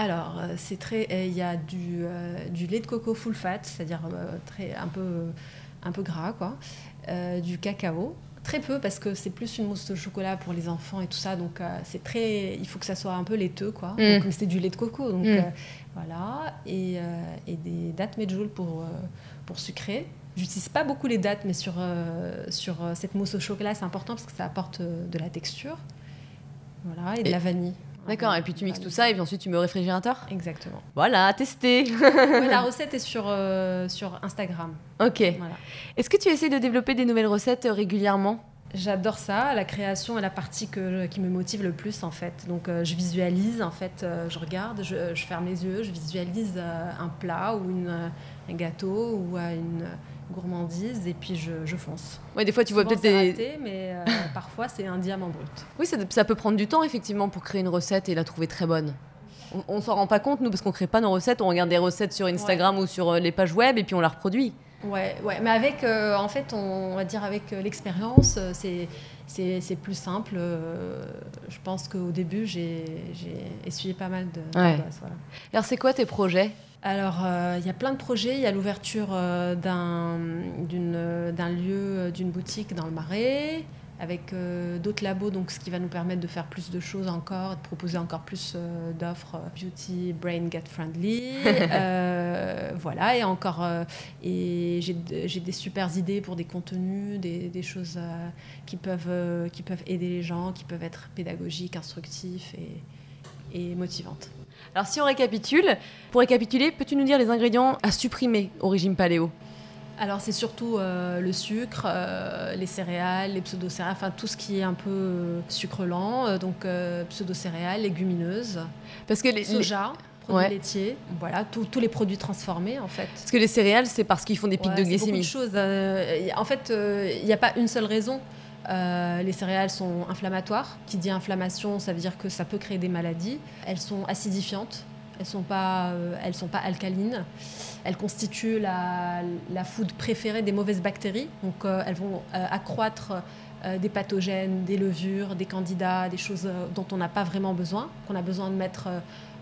Alors, euh, c'est très. Il y a du, euh, du lait de coco full fat, c'est-à-dire euh, très un peu un peu gras, quoi. Du cacao, très peu parce que c'est plus une mousse au chocolat pour les enfants et tout ça, donc euh, c'est très. Il faut que ça soit un peu laiteux, quoi. Mm. Comme c'est du lait de coco, donc Mm. euh, voilà. Et, euh, et des dattes medjool pour pour sucrer. J'utilise pas beaucoup les dattes, mais sur sur cette mousse au chocolat, c'est important parce que ça apporte de la texture. Voilà, et de Et- la vanille. D'accord, et puis tu mixes tout ça et puis ensuite tu mets au réfrigérateur Exactement. Voilà, testé Ouais, la recette est sur, euh, sur Instagram. Ok. Voilà. Est-ce que tu essaies de développer des nouvelles recettes euh, régulièrement? J'adore ça, la création est la partie que, qui me motive le plus en fait. Donc euh, je visualise, en fait, euh, je regarde, je, je ferme les yeux, je visualise euh, un plat ou une, euh, un gâteau ou euh, une gourmandise et puis je, je fonce. Ouais, des fois tu vois peut-être des... raté, mais euh, parfois c'est un diamant brut. Oui, ça, ça peut prendre du temps effectivement pour créer une recette et la trouver très bonne. On, on s'en rend pas compte nous parce qu'on crée pas nos recettes, on regarde des recettes sur Instagram ou sur euh, les pages web et puis on la reproduit. Ouais, ouais, mais avec, euh, en fait, on, va dire avec l'expérience, c'est, c'est, plus simple. euh, je pense qu'au début, j'ai, essuyé pas mal de Ouais. voilà. Alors c'est quoi tes projets? Alors, euh, il y a plein de projets. Il y a l'ouverture euh, d'un, d'une, euh, d'un lieu, euh, d'une boutique dans le Marais, avec euh, d'autres labos, donc ce qui va nous permettre de faire plus de choses encore, de proposer encore plus euh, d'offres euh, beauty, brain, gut friendly. Euh, voilà, et encore, et j'ai, de- j'ai des super idées pour des contenus, des, des choses qui, peuvent, qui peuvent aider les gens, qui peuvent être pédagogiques, instructifs et, et motivantes. Alors si on récapitule, pour récapituler, peux-tu nous dire les ingrédients à supprimer au régime paléo? Alors c'est surtout euh, le sucre, euh, les céréales, les pseudo-céréales, enfin tout ce qui est un peu euh, sucre lent, donc pseudo-céréales, légumineuses, Parce que les, les- soja, produits Ouais. laitiers, voilà, tous les produits transformés en fait. parce que les céréales, c'est parce qu'ils font des pics Ouais, de c'est beaucoup glycémie. de choses. y- en fait, il n'y a pas une seule raison. Euh, les céréales sont inflammatoires. Qui dit inflammation, ça veut dire que ça peut créer des maladies. Elles sont acidifiantes. Elles sont pas, euh, elles sont pas alcalines. Elles constituent la, la food préférée des mauvaises bactéries. Euh, elles vont euh, accroître euh, des pathogènes, des levures, des candidats, des choses dont on n'a pas vraiment besoin, qu'on a besoin de mettre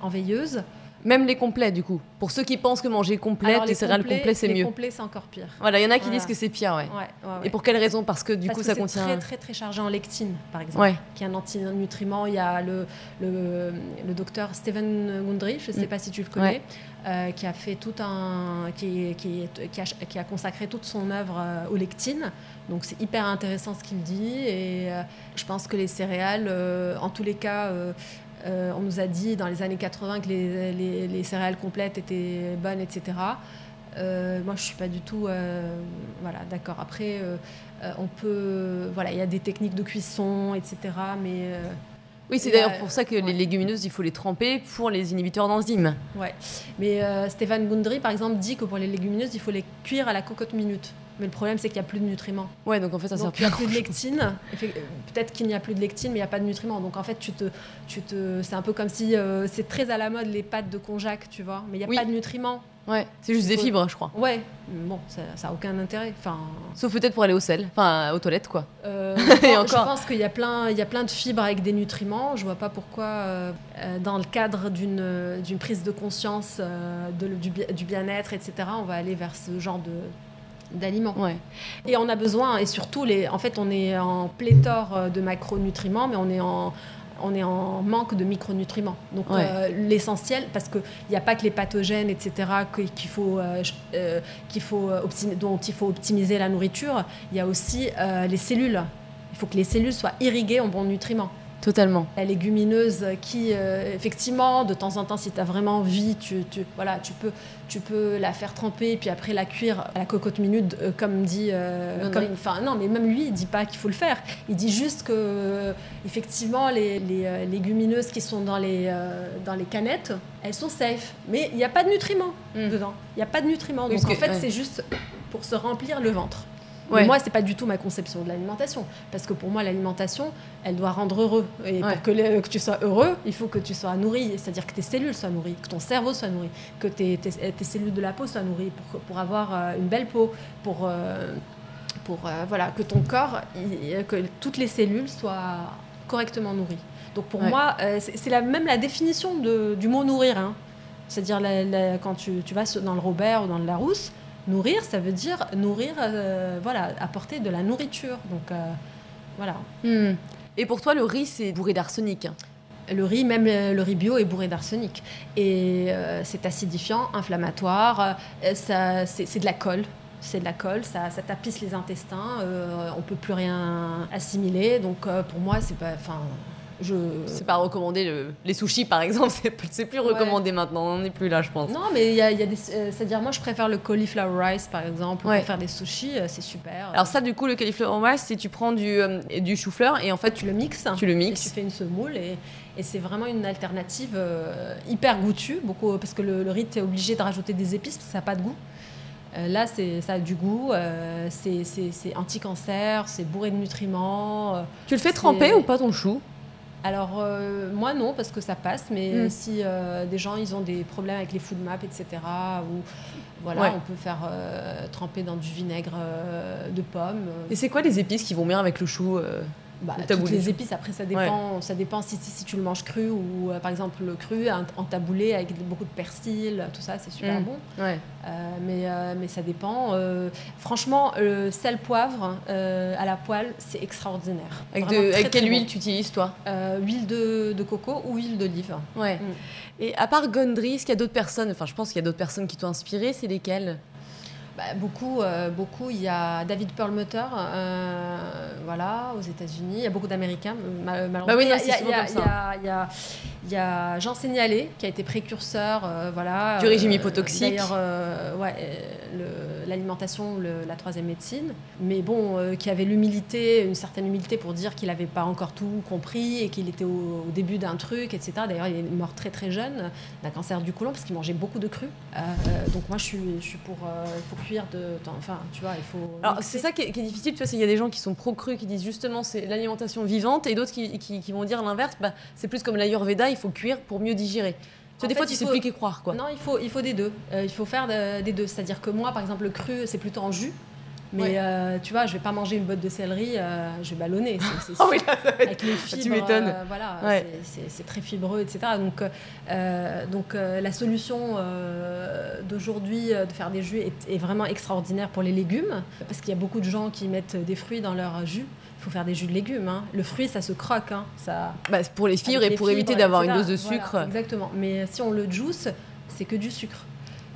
en veilleuse. Même les complets, du coup. Pour ceux qui pensent que manger complet, Alors, les, céréales complets, c'est les mieux. complets, c'est encore pire. Voilà, il y en a qui Voilà. disent que c'est pire, ouais. Ouais, ouais, ouais. Et pour quelle raison? Parce que du Parce coup, que ça c'est contient. très très très chargé en lectine, par exemple, Ouais. qui est un antinutriment. Il y a le, le, le docteur Stephen Gundry, je ne sais Mm. pas si tu le connais, euh, qui a fait tout un, qui, qui, qui, a, qui a consacré toute son œuvre euh, aux lectines. Donc c'est hyper intéressant ce qu'il dit et euh, je pense que les céréales, en tous les cas. Euh, on nous a dit dans les années 80 que les, les- les céréales complètes étaient bonnes, etc. Euh, moi, je suis pas du tout, euh, voilà, d'accord. Après, on peut, voilà, il y a des techniques de cuisson, etc. Mais Oui, c'est d'ailleurs pour ça que ouais. les légumineuses, il faut les tremper pour les inhibiteurs d'enzymes. ouais. Mais Stéphane Gundry, par exemple, dit que pour les légumineuses, il faut les cuire à la cocotte minute. Mais le problème, c'est qu'il n'y a plus de nutriments. Ouais, donc en fait, ça sert Donc, plus il n'y a plus de lectine. Euh, Peut-être qu'il n'y a plus de lectine, mais il n'y a pas de nutriments. Donc, en fait, tu te, tu te, c'est un peu comme si euh, c'est très à la mode les pâtes de konjac, tu vois. Mais il n'y a Oui. pas de nutriments. Ouais, c'est juste des fibres, je crois. Ouais, bon, ça n'a aucun intérêt. Enfin, Sauf peut-être pour aller au sel, enfin aux toilettes, quoi. Euh, Et je pense- encore. Je pense qu'il y a plein, il y a plein de fibres avec des nutriments. Je vois pas pourquoi, euh, dans le cadre d'une prise de conscience euh, de, du, du bien-être, etc., on va aller vers ce genre de d'aliments. Ouais. Et on a besoin, et surtout, les, en fait, on est en pléthore euh, de macronutriments, mais on est en on est en manque de micronutriments. Donc Ouais. euh, l'essentiel, parce qu'il n'y a pas que les pathogènes, etc., qu'il faut, euh, qu'il faut dont il faut optimiser la nourriture, il y a aussi euh, les cellules. Il faut que les cellules soient irriguées en bons nutriments. Totalement. La légumineuse qui, euh, effectivement, de temps en temps, si tu as vraiment envie, tu, tu- voilà, tu, peux, tu peux la faire tremper, puis après la cuire à la cocotte minute, euh, comme dit... euh, Non, comme- non. Enfin, non, mais même lui, il dit pas qu'il faut le faire. Il dit juste que, effectivement, les, les, légumineuses qui sont dans les, dans les canettes, elles sont safe. Mais il n'y a pas de nutriments Mm. dedans. Il n'y a pas de nutriments. Donc, en que- fait, ouais. c'est juste pour se remplir le ventre. Ouais. Mais moi, c'est pas du tout ma conception de l'alimentation. Parce que pour moi, l'alimentation, elle doit rendre heureux. Et Ouais. pour que, tu sois heureux, il faut que tu sois nourri. C'est-à-dire que tes cellules soient nourries, que ton cerveau soit nourri, que tes, tes- tes cellules de la peau soient nourries pour, pour avoir euh, une belle peau, pour, euh, pour euh, voilà, que ton corps, il- que toutes les cellules soient correctement nourries. Donc pour Ouais. moi, euh, c'est la, même la définition de- du mot nourrir. hein. C'est-à-dire quand tu, tu vas dans le Robert ou dans le Larousse, nourrir, ça veut dire nourrir, euh, voilà, apporter de la nourriture. Donc euh, voilà. Hmm. Et pour toi, le riz, c'est bourré d'arsenic. hein? Le riz, même le, le riz bio, est bourré d'arsenic. Et euh, c'est acidifiant, inflammatoire, euh, ça- c'est c'est de la colle. C'est de la colle, ça, ça tapisse les intestins, euh, on peut plus rien assimiler. Donc euh, pour moi, c'est pas. Enfin, je. C'est pas recommandé. le- Les sushis, par exemple, c'est plus- recommandé maintenant. On n'est plus là, je pense. Non, mais il y a, il y a des. euh, C'est-à-dire, moi, je préfère le cauliflower rice, par exemple, Ouais. pour faire des sushis, euh, c'est super. Alors ça, du coup, le cauliflower rice, c'est tu prends du, euh, du chou-fleur et en fait, tu le mixes. tu le Et tu mixes. fais une semoule et, et c'est vraiment une alternative euh, hyper goûtue, beaucoup, parce que le, le riz, tu es obligé de rajouter des épices parce que ça n'a pas de goût. Euh, là, ça a du goût, c'est, anti-cancer, c'est bourré de nutriments. Tu le fais tremper ou pas ton chou? Alors, euh, moi, non, parce que ça passe, mais Mm. si euh, des gens, ils ont des problèmes avec les food maps, etc., ou voilà, Ouais. on peut faire euh, tremper dans du vinaigre de pomme. euh, Et c'est quoi les épices qui vont bien avec le chou Bah, Ou toutes les épices, après ça dépend, ça dépend si, si, si tu le manges cru ou euh, par exemple le cru en, taboulé avec beaucoup de persil, tout ça c'est super Mm. bon. Ouais. Euh, mais, euh, mais ça dépend. Franchement, le sel poivre à la poêle, c'est extraordinaire. Avec, Vraiment de, très, avec très quelle bon. huile tu utilises, toi? Huile de, de coco ou huile d'olive. Ouais. Mm. Et à part Gondry, est-ce qu'il y a d'autres personnes? Enfin, je pense qu'il y a d'autres personnes qui t'ont inspiré. C'est lesquelles? Bah, beaucoup, euh, beaucoup. Il y a David Perlmutter, euh, voilà, aux États-Unis. Il y a beaucoup d'Américains, ma- malheureusement. Bah oui, il y a, il y a- il y a- comme ça. il y a- il y a- il y a Jean Sénialé qui a été précurseur, euh, voilà. Du régime euh, hypotoxique. D'ailleurs, euh, ouais, euh, l'alimentation, la troisième médecine. Mais bon, euh, qui avait l'humilité, une certaine humilité pour dire qu'il n'avait pas encore tout compris et qu'il était au, au début d'un truc, etc. D'ailleurs, il est mort très très jeune d'un cancer du côlon parce qu'il mangeait beaucoup de cru. Euh, donc moi, je suis, je suis pour, euh, cuire de, enfin, tu vois, il faut. Alors, mixer. c'est ça qui est, qui est difficile. Tu vois, c'est- il y a des gens qui sont pro-cru, qui disent justement c'est l'alimentation vivante, et d'autres qui, qui- qui vont dire l'inverse. Bah, c'est plus comme l'Ayurveda, il faut cuire pour mieux digérer. Tu vois, En des fait, fois, tu sais faut- plus qui croire, quoi. Non, il faut, il faut des deux. Euh, il faut faire de- des deux. C'est-à-dire que moi, par exemple, le cru, c'est plutôt en jus. Mais tu vois, je vais pas manger une botte de céleri, je vais ballonner. C'est, oh oui, avec les fibres. Tu m'étonnes. voilà, c'est, très fibreux, etc. Donc, donc la solution d'aujourd'hui de faire des jus est, est, vraiment extraordinaire pour les légumes, parce qu'il y a beaucoup de gens qui mettent des fruits dans leur jus faut faire des jus de légumes. Hein. Le fruit, ça se croque. Hein. Ça... Bah, pour les fibres et pour éviter d'avoir une dose de sucre. exactement. Mais si on le juice, c'est que du sucre.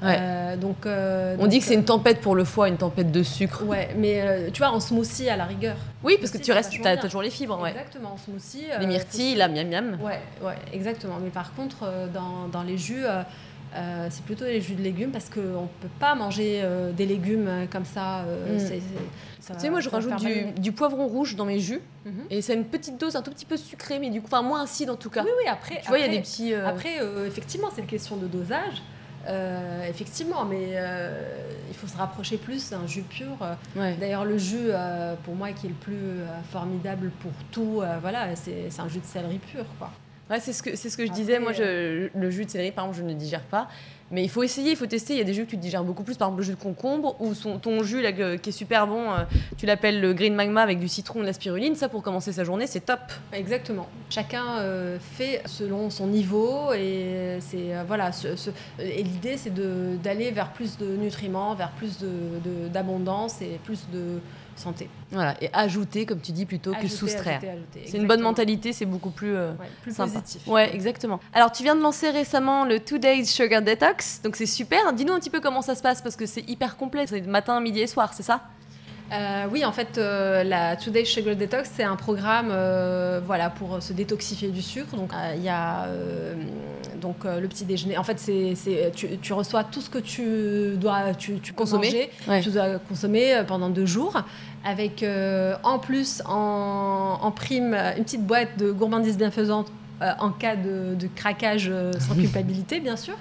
Euh, donc, euh, on dit que c'est une tempête pour le foie, une tempête de sucre. Ouais, mais euh, tu vois, en smoothie à la rigueur. Oui, parce que tu restes, as toujours les fibres. Ouais. Exactement, en smoothie. les myrtilles, la miam miam. Ouais, ouais, exactement. Mais par contre, dans, dans les jus, euh, c'est plutôt les jus de légumes parce qu'on ne peut pas manger euh, des légumes euh, comme ça. Mm. tu sais, moi je rajoute du, poivron rouge dans mes jus mhm. et c'est une petite dose un tout petit peu sucrée, mais du coup, enfin moins acide en tout cas. Oui, oui, après. Tu vois, il y a des petits. Après, effectivement, c'est une question de dosage. Effectivement, mais il faut se rapprocher plus d'un jus pur. D'ailleurs, le jus, pour moi, qui est le plus formidable pour tout, voilà, c'est un jus de céleri pur, quoi. Ouais, c'est ce que, ce que je disais. Moi, je, le jus de céleri, par exemple, je ne digère pas. Mais il faut essayer, il faut tester. Il y a des jus que tu digères beaucoup plus. Par exemple, le jus de concombre ou son, ton jus là, qui est super bon. Euh, tu l'appelles le green magma avec du citron et de la spiruline. Ça, pour commencer sa journée, c'est top. Exactement. Chacun euh, fait selon son niveau. Et, c'est, euh, voilà, et l'idée, c'est d'aller vers plus de nutriments, vers plus d'abondance et plus de santé. Voilà, et ajouter, comme tu dis, plutôt que soustraire. C'est une bonne mentalité, c'est beaucoup plus, euh, plus positif. Ouais, exactement. Alors, tu viens de lancer récemment le Two Days Sugar Detox, donc c'est super. Dis-nous un petit peu comment ça se passe, parce que c'est hyper complet. C'est matin, midi et soir, c'est ça? Euh, oui, en fait, euh, la Today Sugar Detox, c'est un programme euh, voilà, pour se détoxifier du sucre. Donc, il y a donc, le petit déjeuner. En fait, c'est, tu, tu, reçois tout ce que tu dois tu, tu consommer, tu dois consommer pendant deux jours. Avec en plus, en, en, prime, une petite boîte de gourmandise bienfaisante en cas de, de craquage sans culpabilité, bien sûr.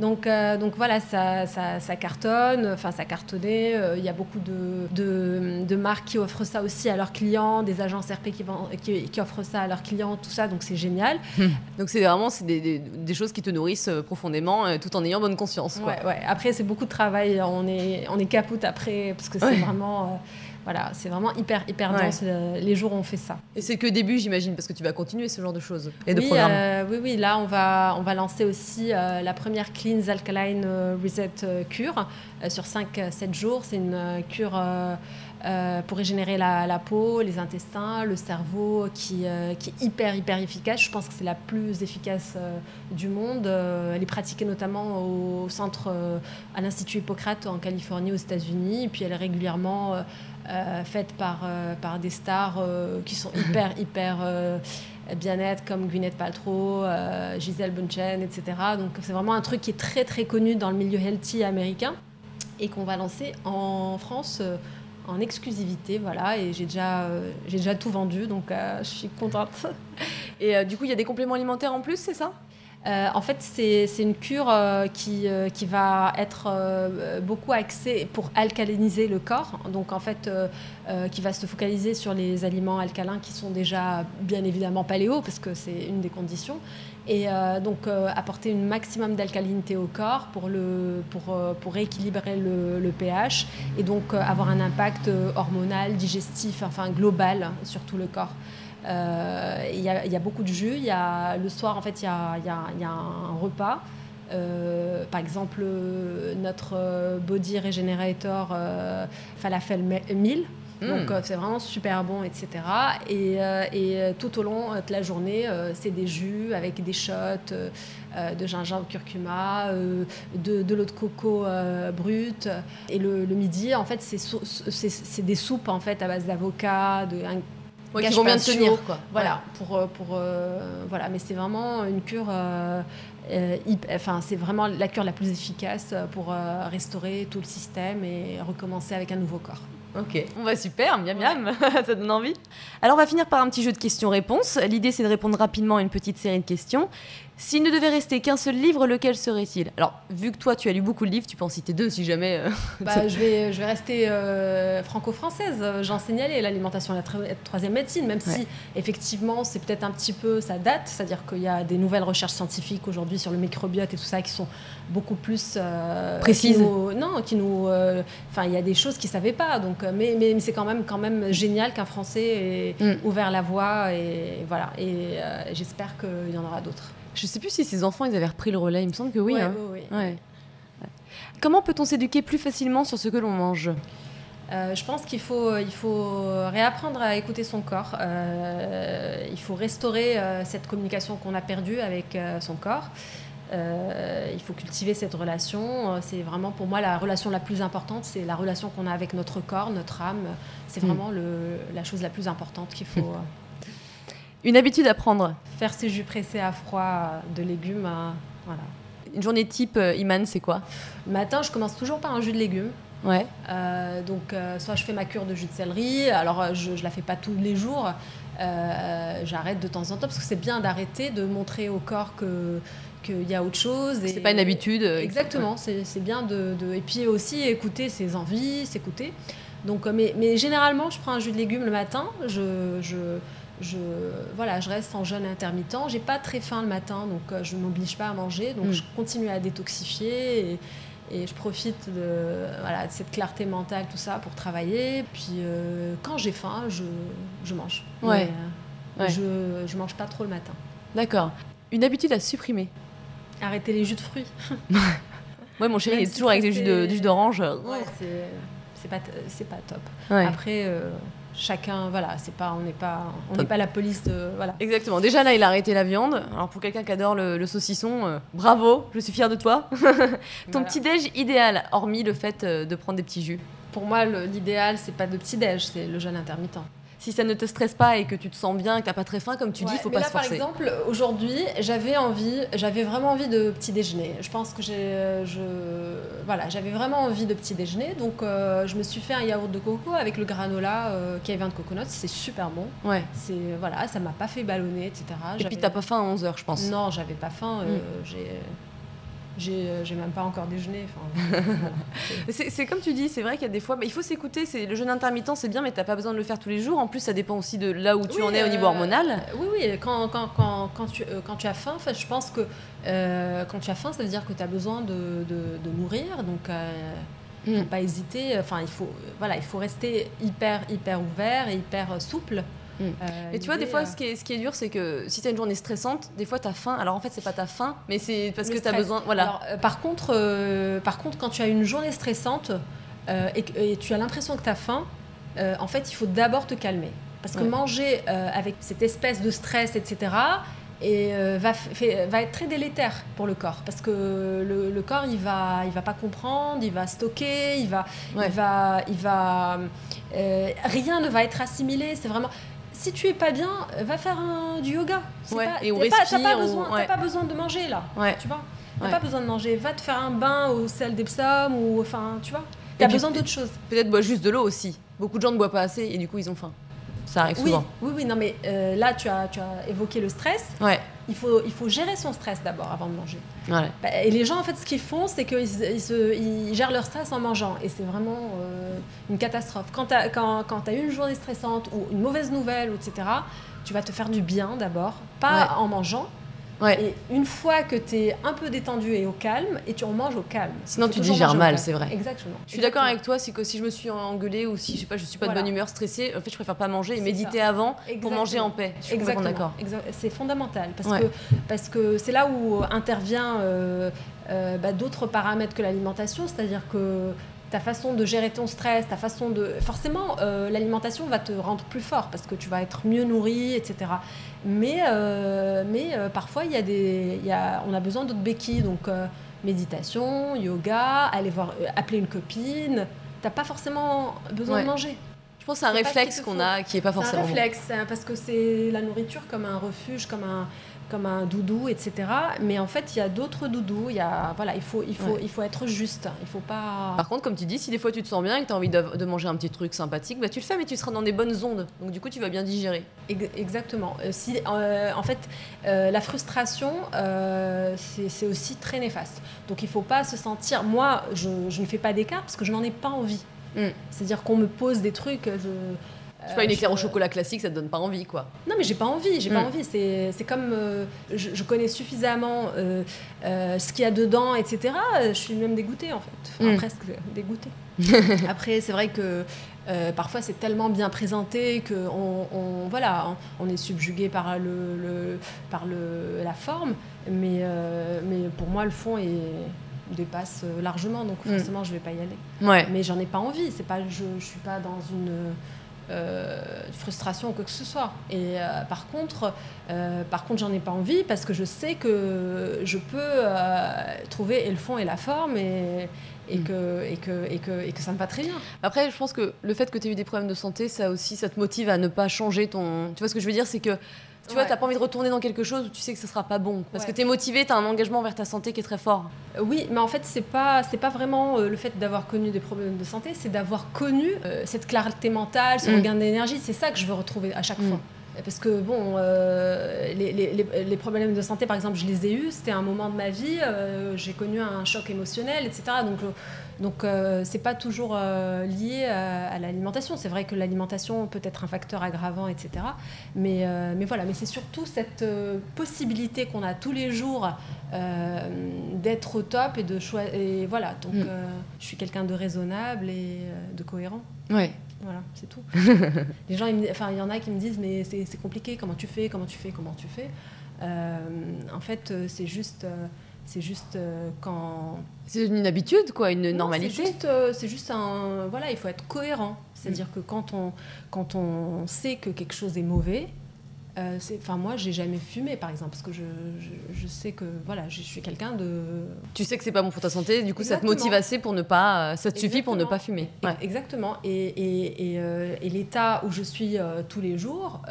Donc, euh, donc voilà, ça, ça, cartonne, enfin ça cartonnait. Euh, il y a beaucoup de, de, marques qui offrent ça aussi à leurs clients, des agences RP qui, qui, offrent ça à leurs clients, tout ça, donc c'est génial. Donc c'est vraiment c'est des, des, choses qui te nourrissent euh, profondément tout en ayant bonne conscience. Quoi. Ouais, Après, c'est beaucoup de travail, on est, on est capoute après, parce que c'est vraiment voilà, c'est vraiment hyper, hyper dense. Les jours où on fait ça. Et c'est que début, j'imagine, parce que tu vas continuer ce genre de choses et de oui, programmes. Euh, oui, oui, là, on va, on va lancer aussi euh, la première Cleans Alkaline euh, Reset Cure sur 5-7 jours. C'est une cure euh, pour régénérer la, peau, les intestins, le cerveau, qui, euh, qui, est hyper, hyper efficace. Je pense que c'est la plus efficace euh, du monde. elle est pratiquée notamment au centre, à l'Institut Hippocrate en Californie, aux États-Unis. Et puis elle est régulièrement faite par, par des stars qui sont hyper, hyper bien-être comme Gwyneth Paltrow, Gisèle Bunchen, etc. Donc c'est vraiment un truc qui est très très connu dans le milieu healthy américain et qu'on va lancer en France en exclusivité, voilà, et j'ai déjà, euh, j'ai déjà tout vendu, donc euh, je suis contente. Et euh, du coup, il y a des compléments alimentaires en plus, c'est ça? En fait, c'est, une cure qui, qui va être beaucoup axée pour alcaliniser le corps, donc en fait, qui va se focaliser sur les aliments alcalins qui sont déjà bien évidemment paléo, parce que c'est une des conditions, et euh, donc euh, apporter un maximum d'alcalinité au corps pour, le, euh, rééquilibrer le, pH et donc avoir un impact hormonal, digestif, enfin global sur tout le corps. Il y, y, a beaucoup de jus. Y a, le soir, en fait, il y a, y, a, y a, un repas. par exemple, notre body regenerator falafel 1000 donc hmm. euh, c'est vraiment super bon, etc. Et, euh, et euh, tout au long de la journée, c'est des jus avec des shots de gingembre, curcuma, de, de l'eau de coco brute. Et le, midi, en fait, c'est des soupes en fait à base d'avocat, de Ouais, qui vont bien tenir, quoi. Voilà, pour, pour voilà, mais c'est vraiment une cure. enfin, c'est vraiment la cure la plus efficace pour restaurer tout le système et recommencer avec un nouveau corps. Ok, on va super, miam miam, ça donne envie. Alors on va finir par un petit jeu de questions-réponses. L'idée c'est de répondre rapidement à une petite série de questions. S'il ne devait rester qu'un seul livre, lequel serait-il? Alors, vu que toi, tu as lu beaucoup de livres, tu peux en citer deux si jamais. Euh, bah, je, vais, je vais rester euh, franco-française. J'en signalais l'alimentation, la troisième médecine, même si effectivement, c'est peut-être un petit peu, ça date. C'est-à-dire qu'il y a des nouvelles recherches scientifiques aujourd'hui sur le microbiote et tout ça qui sont beaucoup plus euh, précises. non, qui nous. Enfin, il y a des choses qu'ils ne savaient pas. Donc, mais, mais, c'est quand même, quand même génial qu'un Français ait mm. ouvert la voie et voilà. Et j'espère qu'il y en aura d'autres. Je sais plus si ces enfants ils avaient repris le relais. Il me semble que oui. Hein. Comment peut-on s'éduquer plus facilement sur ce que l'on mange? Euh, je pense qu'il faut, il faut réapprendre à écouter son corps. Euh, il faut restaurer euh, cette communication qu'on a perdue avec son corps. il faut cultiver cette relation. C'est vraiment pour moi la relation la plus importante, c'est la relation qu'on a avec notre corps, notre âme. C'est hmm. vraiment le, la chose la plus importante qu'il faut. Une habitude à prendre Faire ses jus pressés à froid de légumes. voilà. Une journée type, Iman, c'est quoi? Le matin, je commence toujours par un jus de légumes. Ouais. Euh, donc, euh, soit je fais ma cure de jus de céleri, alors euh, je ne la fais pas tous les jours, j'arrête de temps en temps parce que c'est bien d'arrêter, de montrer au corps que qu'il y a autre chose. C'est pas une habitude. Exactement, c'est bien de, Et puis aussi écouter ses envies, s'écouter. Donc, mais, mais, généralement, je prends un jus de légumes le matin, je, je, je, voilà, je reste en jeûne intermittent. J'ai pas très faim le matin, donc je ne m'oblige pas à manger. Donc, mm. je continue à détoxifier. Et, et je profite de, voilà, de cette clarté mentale, tout ça, pour travailler. Puis euh, quand j'ai faim, je, je mange. Ouais. Euh, je, je mange pas trop le matin. D'accord. Une habitude à supprimer Arrêter les jus de fruits. Moi, mon chéri, il est toujours avec des jus d'orange. Ouais, c'est pas, pas top. Après, euh, chacun, voilà, c'est pas, on n'est pas, on n'est pas la police de, voilà. Exactement. Déjà là, il a arrêté la viande. Alors pour quelqu'un qui adore le, saucisson, euh, bravo, je suis fière de toi. Ton petit déj idéal, hormis le fait euh, de prendre des petits jus. Pour moi, l'idéal, c'est pas de petit déj, c'est le jeûne intermittent si ça ne te stresse pas et que tu te sens bien et que tu n'as pas très faim, comme tu dis, il faut pas se forcer. Par exemple, aujourd'hui, j'avais envie, j'avais vraiment envie de petit déjeuner. Je pense que j'ai, je, voilà, j'avais vraiment envie de petit déjeuner, donc euh, je me suis fait un yaourt de coco avec le granola euh, qui avait de coconut, c'est super bon. Ouais. C'est voilà, ça m'a pas fait ballonner, etc. Et puis t'as pas faim à 11 h je pense. Non, j'avais pas faim. Euh, mm. J'ai euh, j'ai même pas encore déjeuné. c'est comme tu dis, c'est vrai qu'il y a des fois, mais il faut s'écouter. Le jeûne intermittent, c'est bien, mais t'as pas besoin de le faire tous les jours. En plus, ça dépend aussi de là où tu en es au niveau euh, hormonal. oui, oui. Quand, quand, quand, quand, tu, euh, quand tu as faim, je pense que quand tu as faim, ça veut dire que tu as besoin de, de, nourrir. Donc, il ne faut pas hésiter. Enfin, il faut, voilà, il faut rester hyper, hyper ouvert et hyper souple. Mm. et tu vois, des fois, ce qui est, ce qui est dur, c'est que si tu as une journée stressante, des fois, tu as faim. Alors en fait, c'est pas ta faim, mais c'est parce que tu as besoin. Voilà. Euh, par, contre, euh, par contre, quand tu as une journée stressante euh, et, tu as l'impression que tu as faim, en fait, il faut d'abord te calmer. Parce que manger avec cette espèce de stress, etc., et va, va, être très délétère pour le corps parce que le, corps il va il va pas comprendre il va stocker il va il va il va rien ne va être assimilé c'est vraiment si tu es pas bien, va faire un, du yoga. Ouais, pas, et on respire. T'as pas, besoin, pas besoin de manger là. Tu vois T'as pas besoin de manger. Va te faire un bain au sel d'Epsom ou enfin, tu vois. T'as besoin d'autre chose. Peut-être bois juste de l'eau aussi. Beaucoup de gens ne boivent pas assez et du coup ils ont faim. Ça arrive oui, souvent. Oui, oui, non, mais euh, là, tu as, tu as évoqué le stress. Ouais. Il faut, il faut gérer son stress d'abord avant de manger. Ouais. Bah, et les gens, en fait, ce qu'ils font, c'est qu'ils ils, gèrent leur stress en mangeant. Et c'est vraiment euh, une catastrophe. Quand tu as, quand, quand as une journée stressante ou une mauvaise nouvelle, etc., tu vas te faire du bien d'abord, pas en mangeant, et une fois que tu es un peu détendu et au calme, et tu en manges au calme. Sinon, tu digères mal, c'est vrai. Exactement. Je suis d'accord avec toi, c'est que si je me suis engueulée ou si je sais pas, je suis pas de bonne humeur, stressée, en fait, je préfère pas manger et méditer avant pour manger en paix. Je suis Exactement. d'accord. C'est fondamental parce que parce que c'est là où intervient euh, euh, bah, d'autres paramètres que l'alimentation, c'est-à-dire que ta façon de gérer ton stress, ta façon de... Forcément, euh, l'alimentation va te rendre plus fort parce que tu vas être mieux nourri, etc. Mais, euh, mais euh, parfois, il y a des, y a, on a besoin d'autres béquilles. Donc, méditation, yoga, aller voir, appeler une copine. T'as pas forcément besoin de manger. Je pense que c'est un réflexe qu'on a qui n'est pas forcément. C'est un réflexe, hein, parce que c'est la nourriture comme un refuge, comme un, comme un doudou, etc. Mais en fait, il y a d'autres doudous. Il, y a, voilà, il, faut, il, faut, il faut être juste. Il faut pas... Par contre, comme tu dis, si des fois tu te sens bien et que tu as envie de, manger un petit truc sympathique, bah, tu le fais, mais tu seras dans des bonnes ondes. Donc du coup, tu vas bien digérer. Exactement. Euh, si, euh, en fait, euh, la frustration, c'est aussi très néfaste. Donc il ne faut pas se sentir... Moi, je, je ne fais pas d'écart parce que je n'en ai pas envie. Mm. C'est-à-dire qu'on me pose des trucs... Je, C'est pas une éclair au chocolat classique, ça te donne pas envie, quoi. Non, mais j'ai pas envie, j'ai pas mm. envie. C'est comme je, connais suffisamment ce qu'il y a dedans, etc. Je suis même dégoûtée, en fait. Enfin, mm. presque dégoûtée. Après, c'est vrai que parfois c'est tellement bien présenté que on, voilà, on est subjugué par, le, par le, la forme, mais, mais pour moi le fond est, dépasse largement, donc mm. forcément je vais pas y aller. Ouais. Mais j'en ai pas envie, c'est pas, je, je suis pas dans une euh, frustration ou quoi que ce soit. Et euh, par contre, euh, par contre, j'en ai pas envie parce que je sais que je peux trouver et le fond et la forme et, et, mm. que, et, que, et, que, et que ça me va très bien. Après, je pense que le fait que tu aies eu des problèmes de santé, ça aussi, ça te motive à ne pas changer ton. Tu vois ce que je veux dire? C'est que tu vois, t'as pas envie de retourner dans quelque chose où tu sais que ce sera pas bon. Parce que tu es motivé, tu as un engagement vers ta santé qui est très fort. Euh, oui, mais en fait, c'est pas, c'est pas vraiment euh, le fait d'avoir connu des problèmes de santé, c'est d'avoir connu euh, cette clarté mentale, ce mm. regain d'énergie. C'est ça que je veux retrouver à chaque mm. fois. Parce que, bon, les, les, les, problèmes de santé, par exemple, je les ai eus, c'était un moment de ma vie, j'ai connu un choc émotionnel, etc. Donc, donc, euh, c'est pas toujours euh, lié à, l'alimentation. C'est vrai que l'alimentation peut être un facteur aggravant, etc. Mais, euh, mais voilà, mais c'est surtout cette possibilité qu'on a tous les jours d'être au top et de choisir. Et voilà, donc mm. je suis quelqu'un de raisonnable et de cohérent. Ouais. Voilà, c'est tout. les gens, enfin, il y en a qui me disent mais c'est compliqué. Comment tu fais Comment tu fais Comment tu fais? En fait, c'est juste c'est juste euh, quand. C'est une habitude, quoi, une normalité. Euh, c'est juste, un. Voilà, il faut être cohérent. C'est-à-dire mm. que quand on, quand on sait que quelque chose est mauvais, euh, enfin, moi, j'ai jamais fumé, par exemple, parce que je, je, sais que voilà, je suis quelqu'un de. Tu sais que c'est pas bon pour ta santé, du coup, ça te motive assez pour ne pas. Ça te suffit pour ne pas fumer. Exactement. Et, et, et, euh, et l'état où je suis euh, tous les jours,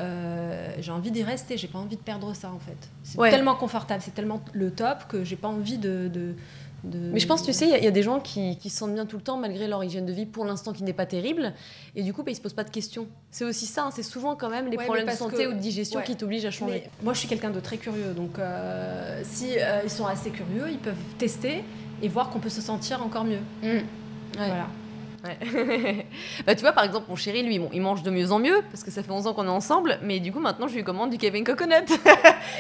j'ai envie d'y rester. J'ai pas envie de perdre ça, en fait. C'est tellement confortable, c'est tellement le top que j'ai pas envie de, de mais je pense, tu sais, il y, a des gens qui, qui, se sentent bien tout le temps malgré leur hygiène de vie pour l'instant qui n'est pas terrible. Et du coup, bah, ils ne se posent pas de questions. C'est aussi ça, hein, c'est souvent quand même les problèmes de santé ou de digestion qui t'obligent à changer. moi, je suis quelqu'un de très curieux. Donc, euh, si euh, ils sont assez curieux, ils peuvent tester et voir qu'on peut se sentir encore mieux. Mmh. Voilà. bah, tu vois, par exemple, mon chéri, lui, bon, il mange de mieux en mieux parce que ça fait 11 ans qu'on est ensemble, mais du coup, maintenant, je lui commande du Kevin Coconut.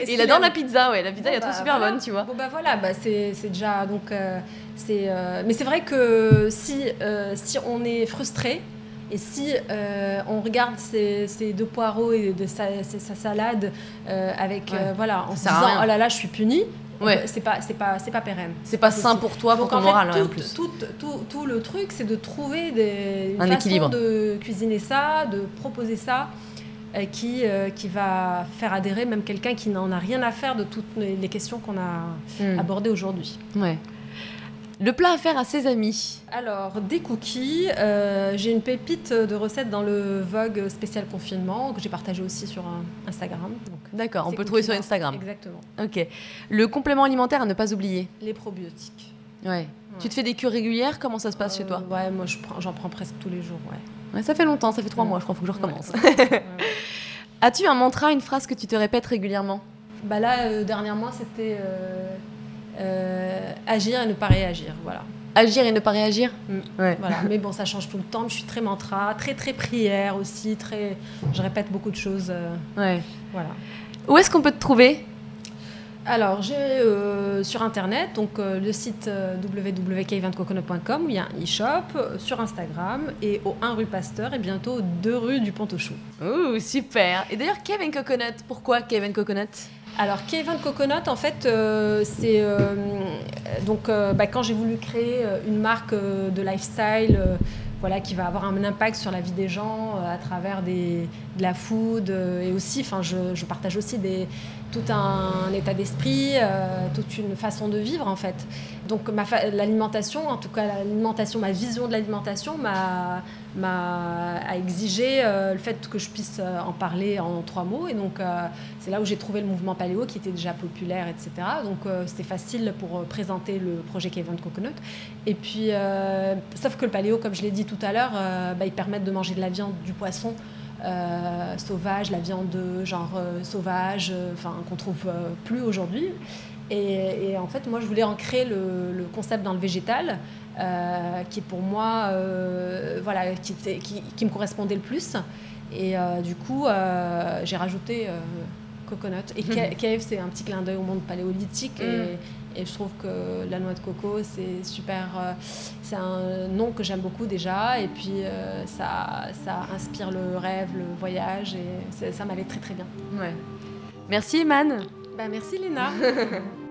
et il adore la pizza, ouais, la pizza, bon, elle est trop bah, super bonne, tu vois. Bon, bah voilà, bah, c'est déjà. Donc, euh, c'est euh, mais c'est vrai que si, euh, si on est frustré, et si on regarde ces, ces, deux poireaux et de sa, sa salade avec voilà en se disant oh là là je suis puni Ouais. C'est pas, c'est pas, c'est pas pérenne. C'est pas sain pour toi, pour ton moral tout, en plus. Tout, tout, tout, le truc, c'est de trouver des, une Un façon équilibre. de cuisiner ça, de proposer ça, euh, qui, euh, qui va faire adhérer même quelqu'un qui n'en a rien à faire de toutes les questions qu'on a hmm. abordées aujourd'hui. Ouais. Le plat à faire à ses amis. Alors, des cookies. Euh, j'ai une pépite de recettes dans le Vogue spécial confinement que j'ai partagé aussi sur Instagram. D'accord, on peut le trouver sur Instagram. Exactement. Ok. Le complément alimentaire à ne pas oublier. Les probiotiques. Ouais. Tu te fais des cures régulières Comment ça se passe chez toi euh, Ouais, moi j'en prends, presque tous les jours. Ouais. ça fait longtemps, ça fait trois mois, je crois, faut que je recommence. As-tu un mantra, une phrase que tu te répètes régulièrement? Bah là, euh, dernièrement, c'était euh, agir et ne pas réagir. Voilà. Agir et ne pas réagir mm. ouais. Voilà. Mais bon, ça change tout le temps. Je suis très mantra, très très prière aussi. Très... Je répète beaucoup de choses. Euh, ouais. Voilà. Où est-ce qu'on peut te trouver? Alors, j'ai euh, sur internet donc le site euh, où il y a un e-shop, sur Instagram et au 1 rue Pasteur et bientôt 2 rue du Pont-aux-Choux. Ouh, super Et d'ailleurs, Kevin Coconut, pourquoi Kevin Coconut? Alors, Kevin Coconut, en fait, euh, c'est euh, donc euh, bah, quand j'ai voulu créer une marque de lifestyle, voilà, qui va avoir un impact sur la vie des gens à travers de la food et aussi, enfin, je, partage aussi des, tout un, état d'esprit, toute une façon de vivre en fait. Donc l'alimentation, en tout cas l'alimentation, ma vision de l'alimentation m'a a exigé euh, le fait que je puisse euh, en parler en trois mots. Et donc, euh, c'est là où j'ai trouvé le mouvement paléo qui était déjà populaire, etc. Donc, c'était facile pour présenter le projet Kevin Coconut. Et puis, sauf que le paléo, comme je l'ai dit tout à l'heure, bah, il permet de manger de la viande, du poisson. sauvage, la viande de genre sauvage, enfin qu'on trouve plus aujourd'hui. Et, en fait, moi, je voulais ancrer le concept dans le végétal, euh, qui pour moi, euh, voilà, qui, qui, me correspondait le plus. Et du coup, j'ai rajouté coconut. Et cave, c'est un petit clin d'œil au monde paléolithique. Et, et, je trouve que la noix de coco, c'est super. c'est un nom que j'aime beaucoup déjà. Et puis, ça, ça inspire le rêve, le voyage. Et ça m'allait très, très bien. Ouais. Merci, Iman. Bah, merci, Léna.